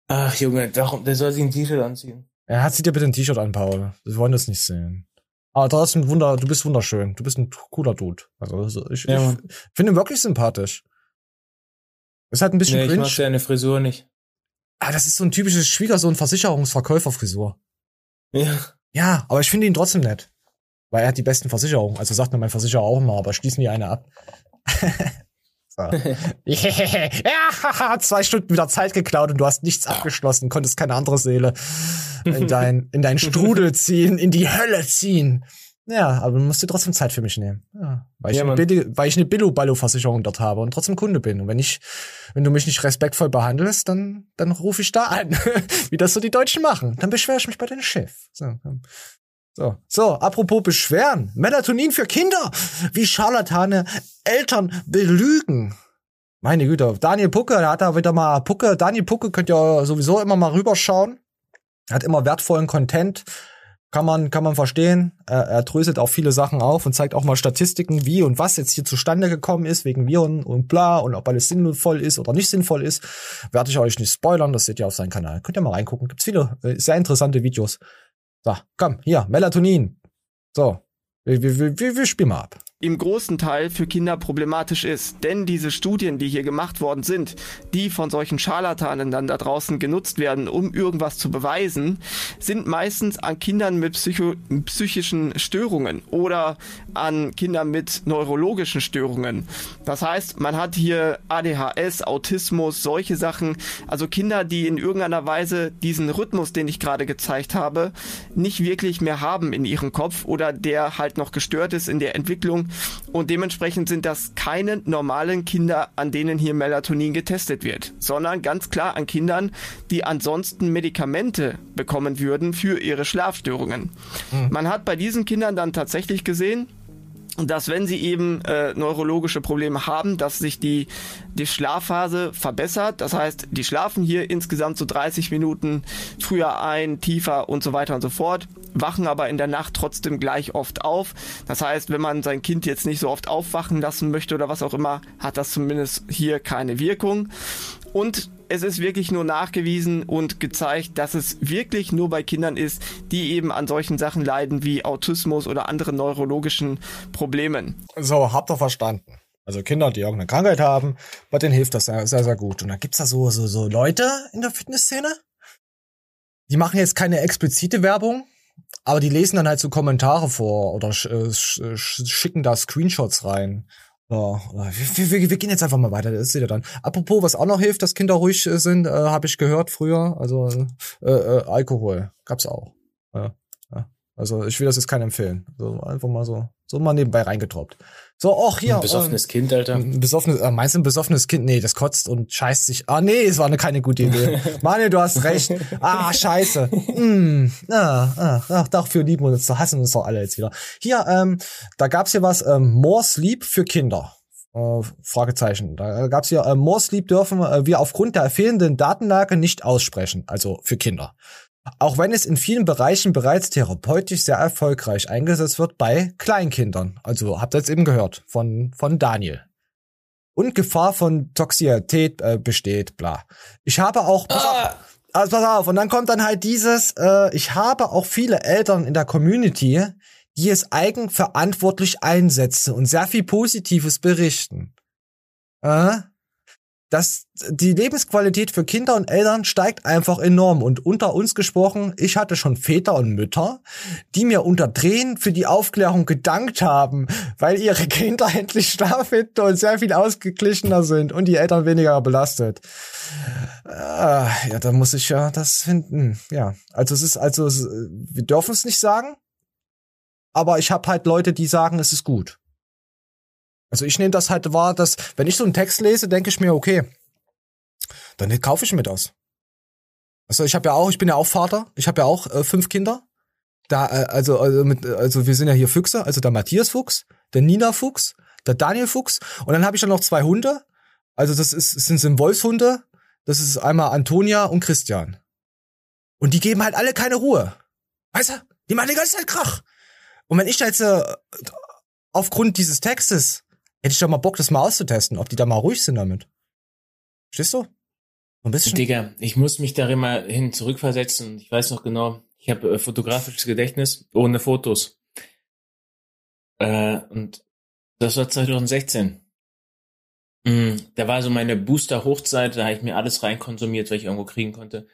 Ach Junge, darum, der soll sich ein T-Shirt anziehen. Er hat, zieh dir bitte ein T-Shirt an, Paul. Wir wollen das nicht sehen. Aber trotzdem wunder, du bist wunderschön. Du bist ein cooler Dude. Also, ich, Ja, ich finde ihn wirklich sympathisch. Ist halt ein bisschen Nee, ich cringe. mag seine Frisur nicht. Ah, das ist so ein typisches Schwiegersohn-Versicherungsverkäufer-Frisur. Ja. Ja, aber ich finde ihn trotzdem nett. Weil er hat die besten Versicherungen. Also sagt mir mein Versicherer auch immer, aber schließen wir eine ab. so. ja, zwei Stunden wieder Zeit geklaut und du hast nichts abgeschlossen, konntest keine andere Seele in dein, in dein Strudel ziehen, in die Hölle ziehen. Ja, aber du musst dir trotzdem Zeit für mich nehmen. Ja, weil, ich Ja, eine Mann. Billi- weil ich eine Billo-Ballo-Versicherung dort habe und trotzdem Kunde bin. Und wenn ich, wenn du mich nicht respektvoll behandelst, dann, dann rufe ich da an, wie das so die Deutschen machen. Dann beschwere ich mich bei deinem Chef. So. So, so, apropos beschweren. Melatonin für Kinder, wie Scharlatane Eltern belügen. Meine Güte, Daniel Pucke, der hat da wieder mal Pucke. Daniel Pucke könnt ihr sowieso immer mal rüberschauen. Hat immer wertvollen Content. Kann man, kann man verstehen. Er, er dröselt auch viele Sachen auf und zeigt auch mal Statistiken, wie und was jetzt hier zustande gekommen ist, wegen Viren und bla, und ob alles sinnvoll ist oder nicht sinnvoll ist. Werde ich euch nicht spoilern, das seht ihr auf seinem Kanal. Könnt ihr mal reingucken. Gibt's viele äh, sehr interessante Videos. So, komm, hier, Melatonin. So, wir, wir, wir, wir, spielen mal ab. Im großen Teil für Kinder problematisch ist. Denn diese Studien, die hier gemacht worden sind, die von solchen Scharlatanen dann da draußen genutzt werden, um irgendwas zu beweisen, sind meistens an Kindern mit Psycho psychischen Störungen oder an Kindern mit neurologischen Störungen. Das heißt, man hat hier ADHS, Autismus, solche Sachen, also Kinder, die in irgendeiner Weise diesen Rhythmus, den ich gerade gezeigt habe, nicht wirklich mehr haben in ihrem Kopf oder der halt noch gestört ist in der Entwicklung und dementsprechend sind das keine normalen Kinder, an denen hier Melatonin getestet wird, sondern ganz klar an Kindern, die ansonsten Medikamente bekommen würden für ihre Schlafstörungen. Man hat bei diesen Kindern dann tatsächlich gesehen, dass wenn sie eben äh, neurologische Probleme haben, dass sich die, die Schlafphase verbessert. Das heißt, die schlafen hier insgesamt so 30 Minuten früher ein, tiefer und so weiter und so fort, wachen aber in der Nacht trotzdem gleich oft auf. Das heißt, wenn man sein Kind jetzt nicht so oft aufwachen lassen möchte oder was auch immer, hat das zumindest hier keine Wirkung. Und es ist wirklich nur nachgewiesen und gezeigt, dass es wirklich nur bei Kindern ist, die eben an solchen Sachen leiden wie Autismus oder anderen neurologischen Problemen. So, habt ihr verstanden. Also Kinder, die irgendeine Krankheit haben, bei denen hilft das sehr, sehr, gut. Und dann gibt's da so, so, so Leute in der Fitnessszene, die machen jetzt keine explizite Werbung, aber die lesen dann halt so Kommentare vor oder sch, äh, sch, schicken da Screenshots rein. Ja, wir, wir, wir gehen jetzt einfach mal weiter, das seht ihr dann. Apropos, was auch noch hilft, dass Kinder ruhig äh, sind, äh, habe ich gehört früher. Also äh, äh, Alkohol gab's auch. Ja, ja. Also ich will das jetzt keinen empfehlen. So einfach mal so, so mal nebenbei reingetroppt. So, auch hier. Ein besoffenes ähm, Kind, Alter. Ein besoffenes, äh, meinst du ein besoffenes Kind? Nee, das kotzt und scheißt sich. Ah, nee, es war eine keine gute Idee. Manuel, du hast recht. Ah, scheiße. Mm, ah, ah, ach, dafür lieben wir uns, da hassen uns doch alle jetzt wieder. Hier, ähm, da gab's hier was, ähm, More Sleep für Kinder. Äh, Fragezeichen. Da gab's hier, äh, More Sleep dürfen äh, wir aufgrund der fehlenden Datenlage nicht aussprechen. Also für Kinder. Auch wenn es in vielen Bereichen bereits therapeutisch sehr erfolgreich eingesetzt wird bei Kleinkindern. Also habt ihr jetzt eben gehört von, von Daniel. Und Gefahr von Toxizität äh, besteht, bla. Ich habe auch, pass auf, also pass auf, und dann kommt dann halt dieses, äh, ich habe auch viele Eltern in der Community, die es eigenverantwortlich einsetzen und sehr viel Positives berichten. Äh? Dass die Lebensqualität für Kinder und Eltern steigt einfach enorm. Und unter uns gesprochen, ich hatte schon Väter und Mütter, die mir unter Tränen für die Aufklärung gedankt haben, weil ihre Kinder endlich Schlaf finden und sehr viel ausgeglichener sind und die Eltern weniger belastet. Äh, ja, da muss ich ja das finden. Ja, also es ist, also es, wir dürfen es nicht sagen, aber ich habe halt Leute, die sagen, es ist gut. Also ich nehme das halt wahr, dass, wenn ich so einen Text lese, denke ich mir, okay, dann kaufe ich mir das. Also ich habe ja auch, ich bin ja auch Vater, ich habe ja auch äh, fünf Kinder. Da, äh, also, also, mit, also wir sind ja hier Füchse, also der Matthias Fuchs, der Nina Fuchs, der Daniel Fuchs und dann habe ich dann noch zwei Hunde. Also das ist, sind, sind Wolfshunde. Das ist einmal Antonia und Christian. Und die geben halt alle keine Ruhe. Weißt du? Die machen die ganze Zeit Krach. Und wenn ich da jetzt äh, aufgrund dieses Textes hätte ich doch mal Bock, das mal auszutesten, ob die da mal ruhig sind damit. Verstehst du? Ein bisschen. Digga, ich muss mich da immer hin zurückversetzen. Ich weiß noch genau, ich habe äh, fotografisches Gedächtnis ohne Fotos. Äh, und das war 2016. Mm, da war so meine Booster-Hochzeit, da habe ich mir alles reinkonsumiert, was ich irgendwo kriegen konnte.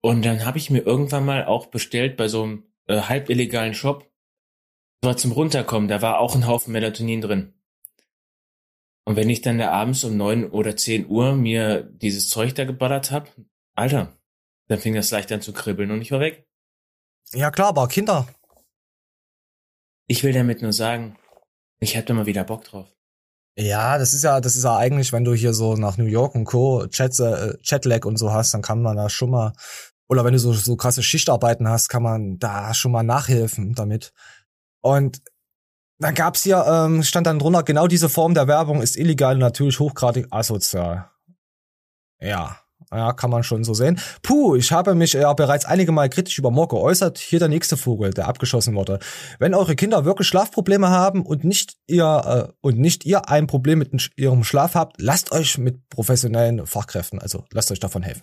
Und dann habe ich mir irgendwann mal auch bestellt bei so einem äh, halb illegalen Shop war zum Runterkommen, da war auch ein Haufen Melatonin drin. Und wenn ich dann da abends um neun oder zehn Uhr mir dieses Zeug da geballert hab, Alter, dann fing das leicht an zu kribbeln und ich war weg. Ja klar, aber Kinder. Ich will damit nur sagen, ich hab da mal wieder Bock drauf. Ja, das ist ja, das ist ja eigentlich, wenn du hier so nach New York und Co. Chat, äh, Chatlag und so hast, dann kann man da schon mal, oder wenn du so, so krasse Schichtarbeiten hast, kann man da schon mal nachhelfen damit. Und dann gab's hier, ähm, stand dann drunter, genau diese Form der Werbung ist illegal und natürlich hochgradig asozial. Ja, ja, kann man schon so sehen. Puh, ich habe mich ja bereits einige Mal kritisch über Mock geäußert. Hier der nächste Vogel, der abgeschossen wurde. Wenn eure Kinder wirklich Schlafprobleme haben und nicht ihr äh, und nicht ihr ein Problem mit ihrem Schlaf habt, lasst euch mit professionellen Fachkräften, also lasst euch davon helfen.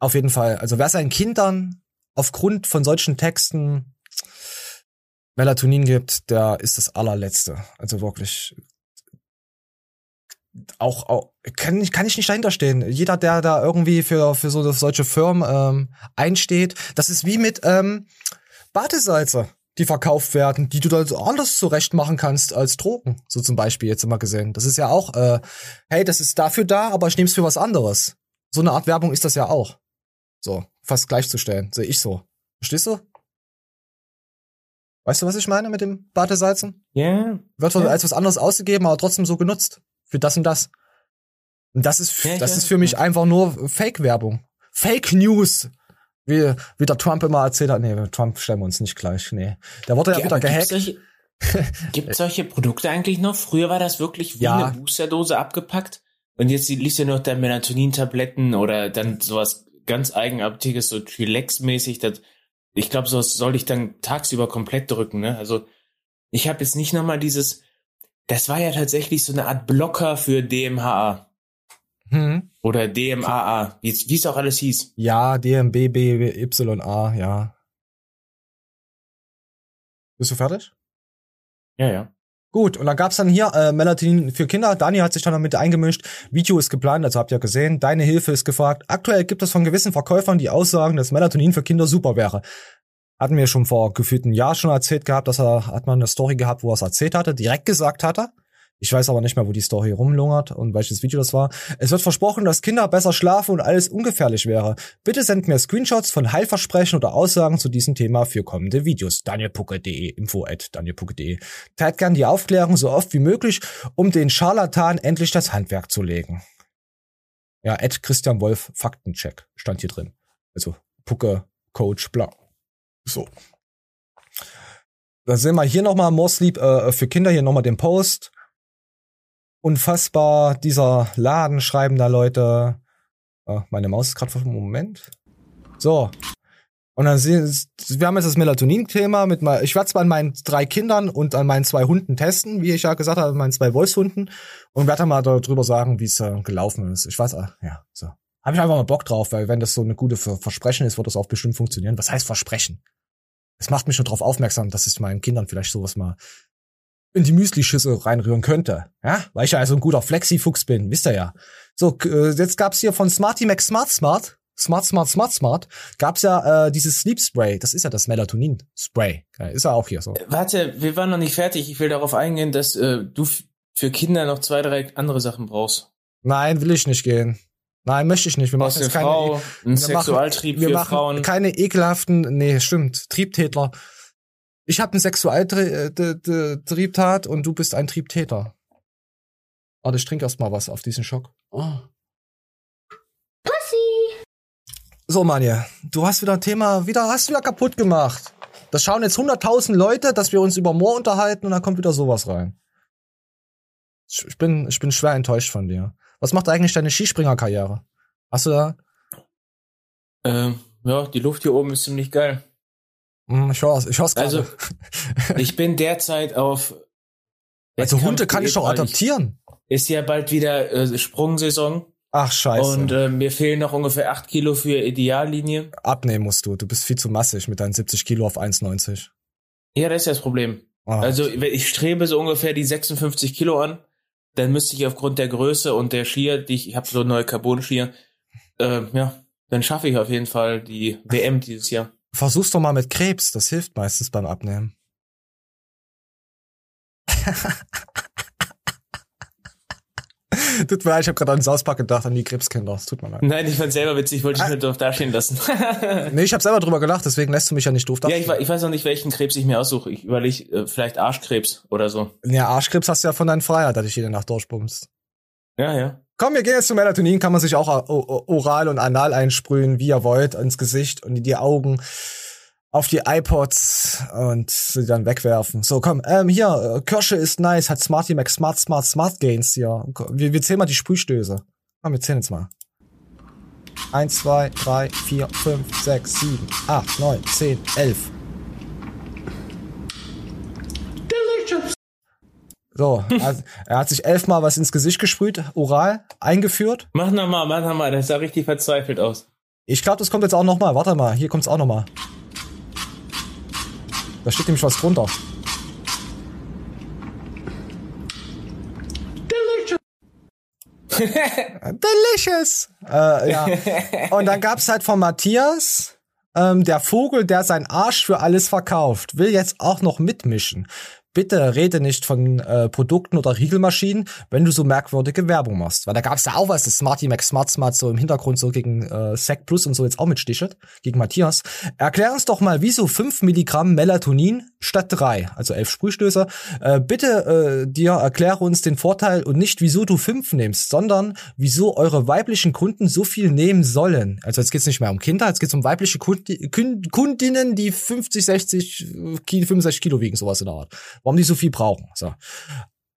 Auf jeden Fall. Also wer seinen Kindern aufgrund von solchen Texten Melatonin gibt, der ist das allerletzte. Also wirklich auch, auch kann, ich kann ich nicht dahinter stehen. Jeder, der da irgendwie für, für so solche Firmen ähm, einsteht, das ist wie mit ähm, Badesalze, die verkauft werden, die du dann so anders zurecht machen kannst als Drogen. So zum Beispiel jetzt immer gesehen. Das ist ja auch, äh, hey, das ist dafür da, aber ich nehme es für was anderes. So eine Art Werbung ist das ja auch. So, fast gleichzustellen, sehe ich so. Verstehst du? Weißt du, was ich meine mit dem Badesalzen? Ja. Yeah. Wird yeah. als was anderes ausgegeben, aber trotzdem so genutzt. Für das und das. Und das ist, ja, das ist für mich einfach nur Fake-Werbung. Fake News. Wie, wie der Trump immer erzählt hat. Nee, Trump stellen wir uns nicht gleich. Nee. Da wurde ja, ja wieder gehackt. Solche, gibt solche Produkte eigentlich noch? Früher war das wirklich wie ja. eine Boosterdose abgepackt. Und jetzt liest du noch da Melatonin-Tabletten oder dann sowas ganz eigenartiges, so Chilex-mäßig. Das ich glaube, so soll ich dann tagsüber komplett drücken. Ne? Also ich habe jetzt nicht nochmal dieses, das war ja tatsächlich so eine Art Blocker für DMHA. Hm. Oder DMAA, wie es auch alles hieß. Ja, DMBBYA, ja. Bist du fertig? Ja, ja. Gut, und dann gab's dann hier äh, Melatonin für Kinder. Dani hat sich dann damit eingemischt. Video ist geplant, also habt ihr gesehen. Deine Hilfe ist gefragt. Aktuell gibt es von gewissen Verkäufern die Aussagen, dass Melatonin für Kinder super wäre. Hatten wir schon vor gefühlt einem Jahr schon erzählt gehabt, dass er, hat man eine Story gehabt, wo er es erzählt hatte, direkt gesagt hatte. Ich weiß aber nicht mehr, wo die Story rumlungert und welches Video das war. Es wird versprochen, dass Kinder besser schlafen und alles ungefährlich wäre. Bitte sendet mir Screenshots von Heilversprechen oder Aussagen zu diesem Thema für kommende Videos. danielpucke.de, info at danielpucke.de. Teilt gern die Aufklärung so oft wie möglich, um den Scharlatan endlich das Handwerk zu legen. Ja, at Christian Wolf Faktencheck stand hier drin. Also Pucke, Coach, bla. So. Dann sehen wir hier nochmal More äh, für Kinder, hier nochmal den Post unfassbar. Dieser Laden schreiben da Leute. Oh, meine Maus ist gerade einen Moment. So. Und dann sehen, wir haben jetzt das Melatonin-Thema mit mal, ich werde es an meinen drei Kindern und an meinen zwei Hunden testen, wie ich ja gesagt habe, meinen zwei Wolfshunden und werde dann mal darüber sagen, wie es äh, gelaufen ist. Ich weiß, äh, ja, so. Habe ich einfach mal Bock drauf, weil wenn das so eine gute Ver Versprechen ist, wird das auch bestimmt funktionieren. Was heißt Versprechen? Es macht mich schon darauf aufmerksam, dass ich meinen Kindern vielleicht sowas mal in die Müsli-Schüssel reinrühren könnte. Ja, weil ich ja also ein guter Flexi-Fuchs bin, wisst ihr ja. So, äh, jetzt gab's hier von Smarty Mac Smart Smart Smart, Smart, Smart, Smart, gab's ja äh, dieses Sleep Spray. Das ist ja das Melatonin-Spray. Ja, ist ja auch hier so. Warte, wir waren noch nicht fertig. Ich will darauf eingehen, dass äh, du für Kinder noch zwei, drei andere Sachen brauchst. Nein, will ich nicht gehen. Nein, möchte ich nicht. Wir machen jetzt keine, Frau, ein wir Sexualtrieb machen, wir für machen Frauen. keine ekelhaften, nee, stimmt, Triebtätler. Ich habe einen Sexualtriebtat und du bist ein Triebtäter. Warte, ich trinke erst mal was auf diesen Schock. Oh. Pussy! So, Manja, du hast wieder ein Thema, wieder hast du wieder kaputt gemacht. Das schauen jetzt 100.000 Leute, dass wir uns über Moor unterhalten und dann kommt wieder sowas rein. Ich ich bin, ich bin schwer enttäuscht von dir. Was macht eigentlich deine Skispringerkarriere? Hast du da? Ähm, ja, die Luft hier oben ist ziemlich geil. Hm, Ich hör's, ich hör's gerade. Also, ich bin derzeit auf. Also Hunde kann ich doch adoptieren. Ist ja bald wieder äh, Sprungsaison. Ach, scheiße. Und äh, mir fehlen noch ungefähr 8 Kilo für Ideallinie. Abnehmen musst du. Du bist viel zu massig mit deinen 70 Kilo auf 1,90. Ja, das ist ja das Problem. Ah. Also wenn ich strebe so ungefähr die 56 Kilo an. Dann müsste ich aufgrund der Größe und der Skier, die ich, ich habe so neue Carbon-Skier, äh, ja, dann schaffe ich auf jeden Fall die WM dieses Jahr. Versuch's doch mal mit Krebs. Das hilft meistens beim Abnehmen. Tut mir leid, ich habe gerade an Sauspack gedacht, an die Krebskinder. Es tut mir leid. Nein, ich fand selber witzig, wollte ich nur doof dastehen lassen. Nee, ich habe selber drüber gelacht, deswegen lässt du mich ja nicht doof ja, dastehen. ich, we- ich weiß noch nicht, welchen Krebs ich mir aussuche. Ich überlege, äh, vielleicht Arschkrebs oder so. Ja, Arschkrebs hast du ja von deinem Freier, dass ich jede Nacht durchbummst. Ja, ja. Komm, wir gehen jetzt zu Melatonin, kann man sich auch oral und anal einsprühen, wie ihr wollt, ins Gesicht und in die Augen, auf die iPods und sie dann wegwerfen. So, komm, ähm, hier, äh, Kirsche ist nice, hat Smarty Mac Smart Smart Smart Gains hier. Wir, wir zählen mal die Sprühstöße. Komm, wir zählen jetzt mal. Eins, zwei, drei, vier, fünf, sechs, sieben, acht, neun, zehn, elf. So, also, er hat sich elfmal was ins Gesicht gesprüht, oral, eingeführt. Mach noch mal, mach noch mal, das sah richtig verzweifelt aus. Ich glaube, das kommt jetzt auch noch mal. Warte mal, hier kommt's auch noch mal. Da steht nämlich was drunter. Delicious. Äh, ja. Und dann gab's halt von Matthias, ähm, der Vogel, der sein Arsch für alles verkauft, will jetzt auch noch mitmischen. Bitte rede nicht von äh, Produkten oder Riegelmaschinen, wenn du so merkwürdige Werbung machst. Weil da gab's ja auch was, das Smarty Mac Smart Smart so im Hintergrund so gegen äh, Sec Plus und so jetzt auch mitstichelt, gegen Matthias. Erklär uns doch mal, wieso 5 Milligramm Melatonin statt 3, also 11 Sprühstöße. Äh, bitte äh, dir erkläre uns den Vorteil und nicht, wieso du 5 nimmst, sondern wieso eure weiblichen Kunden so viel nehmen sollen. Also jetzt geht's nicht mehr um Kinder, jetzt geht's um weibliche Kundi Kun Kundinnen, die 50, 60 Kilo, 65 Kilo wiegen, sowas in der Art. Warum die so viel brauchen. So.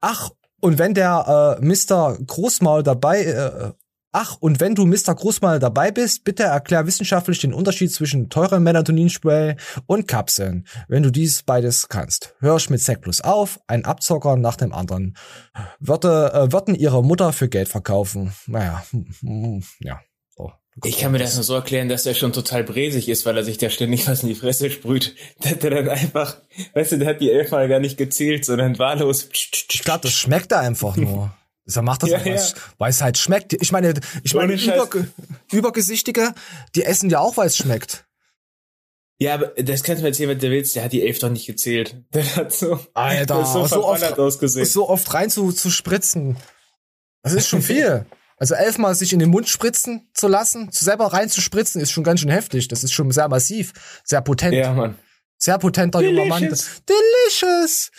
Ach, und wenn der äh, Mr. Großmaul dabei, äh, ach, und wenn du Mr. Großmaul dabei bist, bitte erklär wissenschaftlich den Unterschied zwischen teuren Melatoninspray und Kapseln, wenn du dies beides kannst. Hör ich mit Sec Plus auf, ein Abzocker nach dem anderen. Würde, äh, würden ihre Mutter für Geld verkaufen. Naja, hm, hm, ja. Ich kann mir das nur so erklären, dass er schon total bräsig ist, weil er sich da ständig was in die Fresse sprüht. Der hat er dann einfach, weißt du, der hat die elfmal gar nicht gezählt, sondern wahllos. Ich glaube, das schmeckt da einfach nur. Er macht das, Ja, ja. weil es halt schmeckt. Ich meine, ich meine. Überge Übergesichtige, die essen ja auch, weil es schmeckt. Ja, aber das kannst du mir erzählen, wenn du willst, der hat die elf doch nicht gezählt. Der hat so, Alter, so, so oft, ausgesehen. so oft rein zu, zu spritzen. Das ist schon viel. Also elfmal sich in den Mund spritzen zu lassen, zu selber rein zu spritzen, ist schon ganz schön heftig. Das ist schon sehr massiv, sehr potent. Ja, Mann. Sehr potenter junger Mann. Delicious.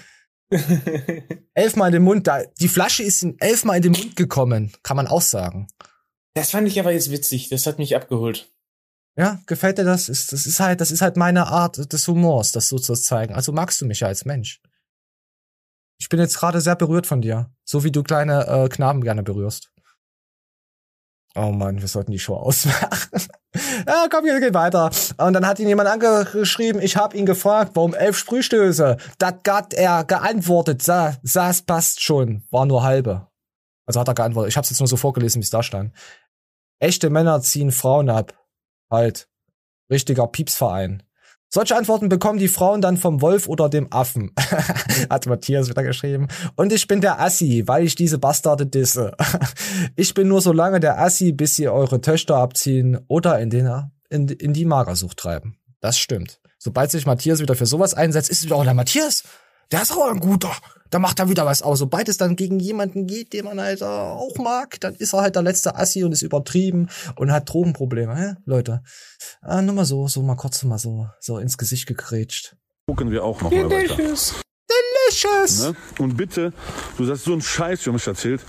Delicious. elfmal in den Mund. Da, die Flasche ist in elfmal in den Mund gekommen, kann man auch sagen. Das fand ich aber jetzt witzig. Das hat mich abgeholt. Ja, gefällt dir das? Ist, das ist halt, das ist halt meine Art des Humors, das so zu zeigen. Also magst du mich ja als Mensch. Ich bin jetzt gerade sehr berührt von dir, so wie du kleine äh, Knaben gerne berührst. Oh Mann, wir sollten die Show ausmachen. ja, komm, wir gehen weiter. Und dann hat ihn jemand angeschrieben, ich habe ihn gefragt, warum elf Sprühstöße? Das hat er geantwortet, sa, das passt schon, war nur halbe. Also hat er geantwortet. Ich habe es jetzt nur so vorgelesen, wie es da stand. Echte Männer ziehen Frauen ab. Halt. Richtiger Piepsverein. Solche Antworten bekommen die Frauen dann vom Wolf oder dem Affen. Hat Matthias wieder geschrieben. Und ich bin der Assi, weil ich diese Bastarde disse. ich bin nur so lange der Assi, bis sie eure Töchter abziehen oder in, den, in, in die Magersucht treiben. Das stimmt. Sobald sich Matthias wieder für sowas einsetzt, ist es wieder auch der Matthias. Der ist auch ein guter. Da macht er wieder was aus. Sobald es dann gegen jemanden geht, den man halt auch mag, dann ist er halt der letzte Assi und ist übertrieben und hat Drogenprobleme. Hä? Leute, ah, nur mal so, so mal kurz mal so, so ins Gesicht gegrätscht. Gucken wir auch noch mal weiter. Delicious. Delicious. Ne? Und bitte, du hast so einen Scheiß für mich erzählt.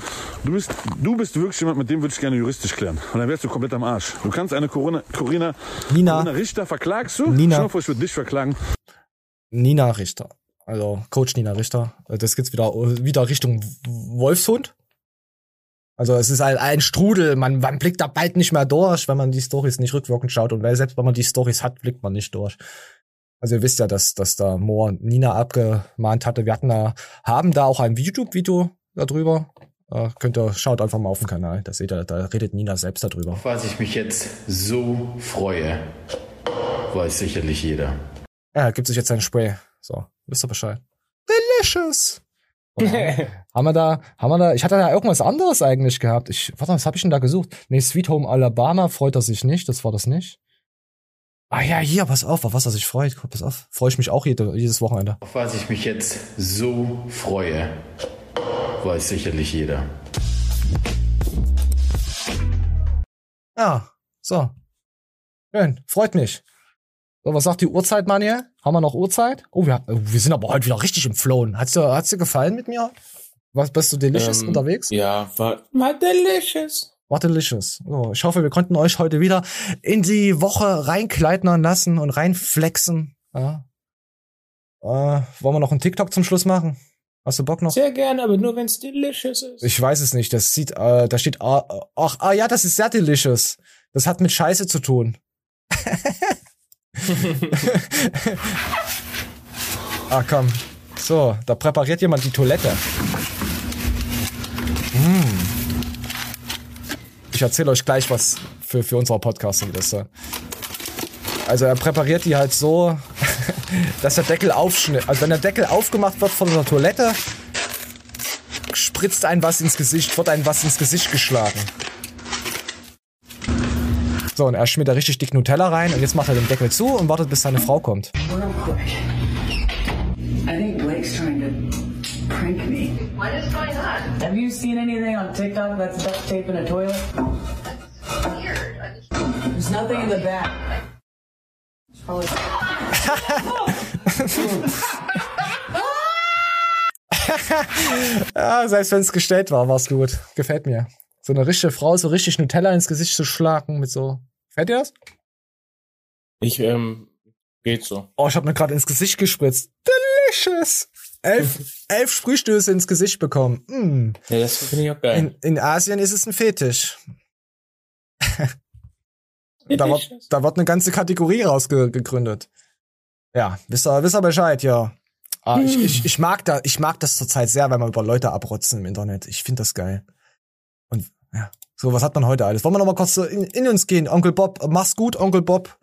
Du bist, du bist wirklich jemand, mit dem würde ich gerne juristisch klären. Und dann wärst du komplett am Arsch. Du kannst eine Corona, Corina, Nina. Corina Richter verklagst du? Nina. Dir vor, ich würde dich verklagen. Nina Richter. Also Coach Nina Richter. Das geht's wieder, wieder Richtung Wolfshund. Also es ist ein, ein Strudel, man, man blickt da bald nicht mehr durch, wenn man die Stories nicht rückwirkend schaut. Und weil selbst wenn man die Stories hat, blickt man nicht durch. Also ihr wisst ja, dass, dass da Moore Nina abgemahnt hatte. Wir hatten da, haben da auch ein YouTube-Video darüber. Äh, könnt ihr, schaut einfach mal auf den Kanal. Da seht ihr, da redet Nina selbst darüber. Auf was ich mich jetzt so freue, weiß sicherlich jeder. Ja, gibt sich jetzt ein Spray. So, wisst ihr Bescheid. Delicious! So, haben wir da, haben wir da, ich hatte da irgendwas anderes eigentlich gehabt. Ich, warte, was habe ich denn da gesucht? Nee, Sweet Home Alabama freut er sich nicht, das war das nicht. Ah ja, hier, pass auf, auf was er sich freut. Pass auf, freue ich mich auch jede, jedes Wochenende. Auf was ich mich jetzt so freue, weiß sicherlich jeder. Ja, so. Schön, freut mich. So, was sagt die Uhrzeit, Manuel? Haben wir noch Uhrzeit? Oh, wir, wir sind aber heute wieder richtig im Flown. Hat's dir, hat's dir gefallen mit mir? Was, bist du delicious Ähm, unterwegs? Ja, war, war delicious. War delicious. So, ich hoffe, wir konnten euch heute wieder in die Woche reinkleidnern lassen und reinflexen. Ja. Äh, wollen wir noch einen TikTok zum Schluss machen? Hast du Bock noch? Sehr gerne, aber nur wenn's delicious ist. Ich weiß es nicht. Das sieht, äh, da steht, ah, äh, ach, ah ja, das ist sehr delicious. Das hat mit Scheiße zu tun. ah, komm. So, da präpariert jemand die Toilette. Mm. Ich erzähle euch gleich was für, für unsere Podcast, wie das so. Also er präpariert die halt so, dass der Deckel aufschnitt. Also wenn der Deckel aufgemacht wird von der Toilette, spritzt ein was ins Gesicht, wird ein was ins Gesicht geschlagen. So, und er schmiert da richtig dick Nutella rein und jetzt macht er den Deckel zu und wartet, bis seine Frau kommt. Real quick. I think Blake's trying to prank me. What is going on? Have you seen anything on TikTok that's duct tape in a toilet? There's nothing in the back. It's probably- ja, selbst wenn es gestellt war, war's gut. Gefällt mir. So eine richtige Frau, so richtig Nutella ins Gesicht zu schlagen mit so. Gefällt dir das? Ich, ähm, geht so. Oh, ich habe mir gerade ins Gesicht gespritzt. Delicious! Elf, elf Sprühstöße ins Gesicht bekommen. Mm. Ja, das finde ich auch geil. In, in Asien ist es ein Fetisch. da, wird, da wird eine ganze Kategorie rausgegründet. Ja, wisst ihr, wisst ihr Bescheid, ja. Ah, ich, ich, ich mag da, ich mag das zurzeit sehr, wenn man über Leute abrotzen im Internet. Ich finde das geil. Ja, so was hat man heute alles. Wollen wir noch mal kurz in, in uns gehen? Onkel Bob, mach's gut, Onkel Bob.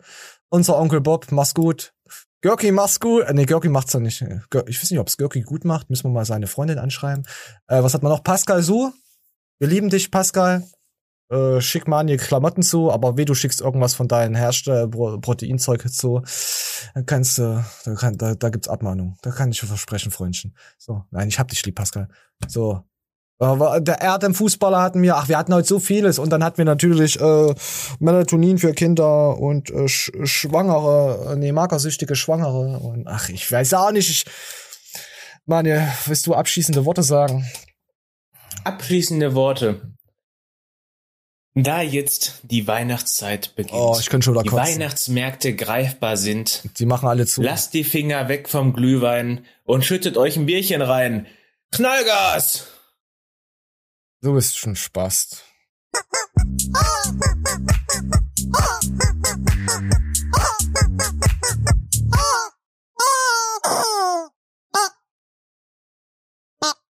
Unser Onkel Bob, mach's gut. Görki, mach's gut. Äh, nee, Görki macht's ja nicht. Gör- Ich weiß nicht, ob's Görki gut macht. Müssen wir mal seine Freundin anschreiben. Äh, was hat man noch? Pascal Su. Wir lieben dich, Pascal. Äh, schick mal die Klamotten zu, aber weh, du schickst irgendwas von deinem Herstell Pro Proteinzeug zu, dann kannst du, da, kann, da, da gibt's Abmahnung. Da kann ich versprechen, Freundchen. So, nein, ich hab dich lieb, Pascal. So. Aber der Erdem-Fußballer hatten wir, ach, wir hatten heute so vieles und dann hatten wir natürlich äh, Melatonin für Kinder und äh, Sch Schwangere, äh, nee, magersüchtige Schwangere und ach, ich weiß auch nicht, ich, Manje, willst du abschließende Worte sagen? Abschließende Worte. Da jetzt die Weihnachtszeit beginnt, Oh, ich könnte schon wieder die kotzen. Weihnachtsmärkte greifbar sind, Die machen alle zu. lasst die Finger weg vom Glühwein und schüttet euch ein Bierchen rein. Knallgas! Du bist schon Spast.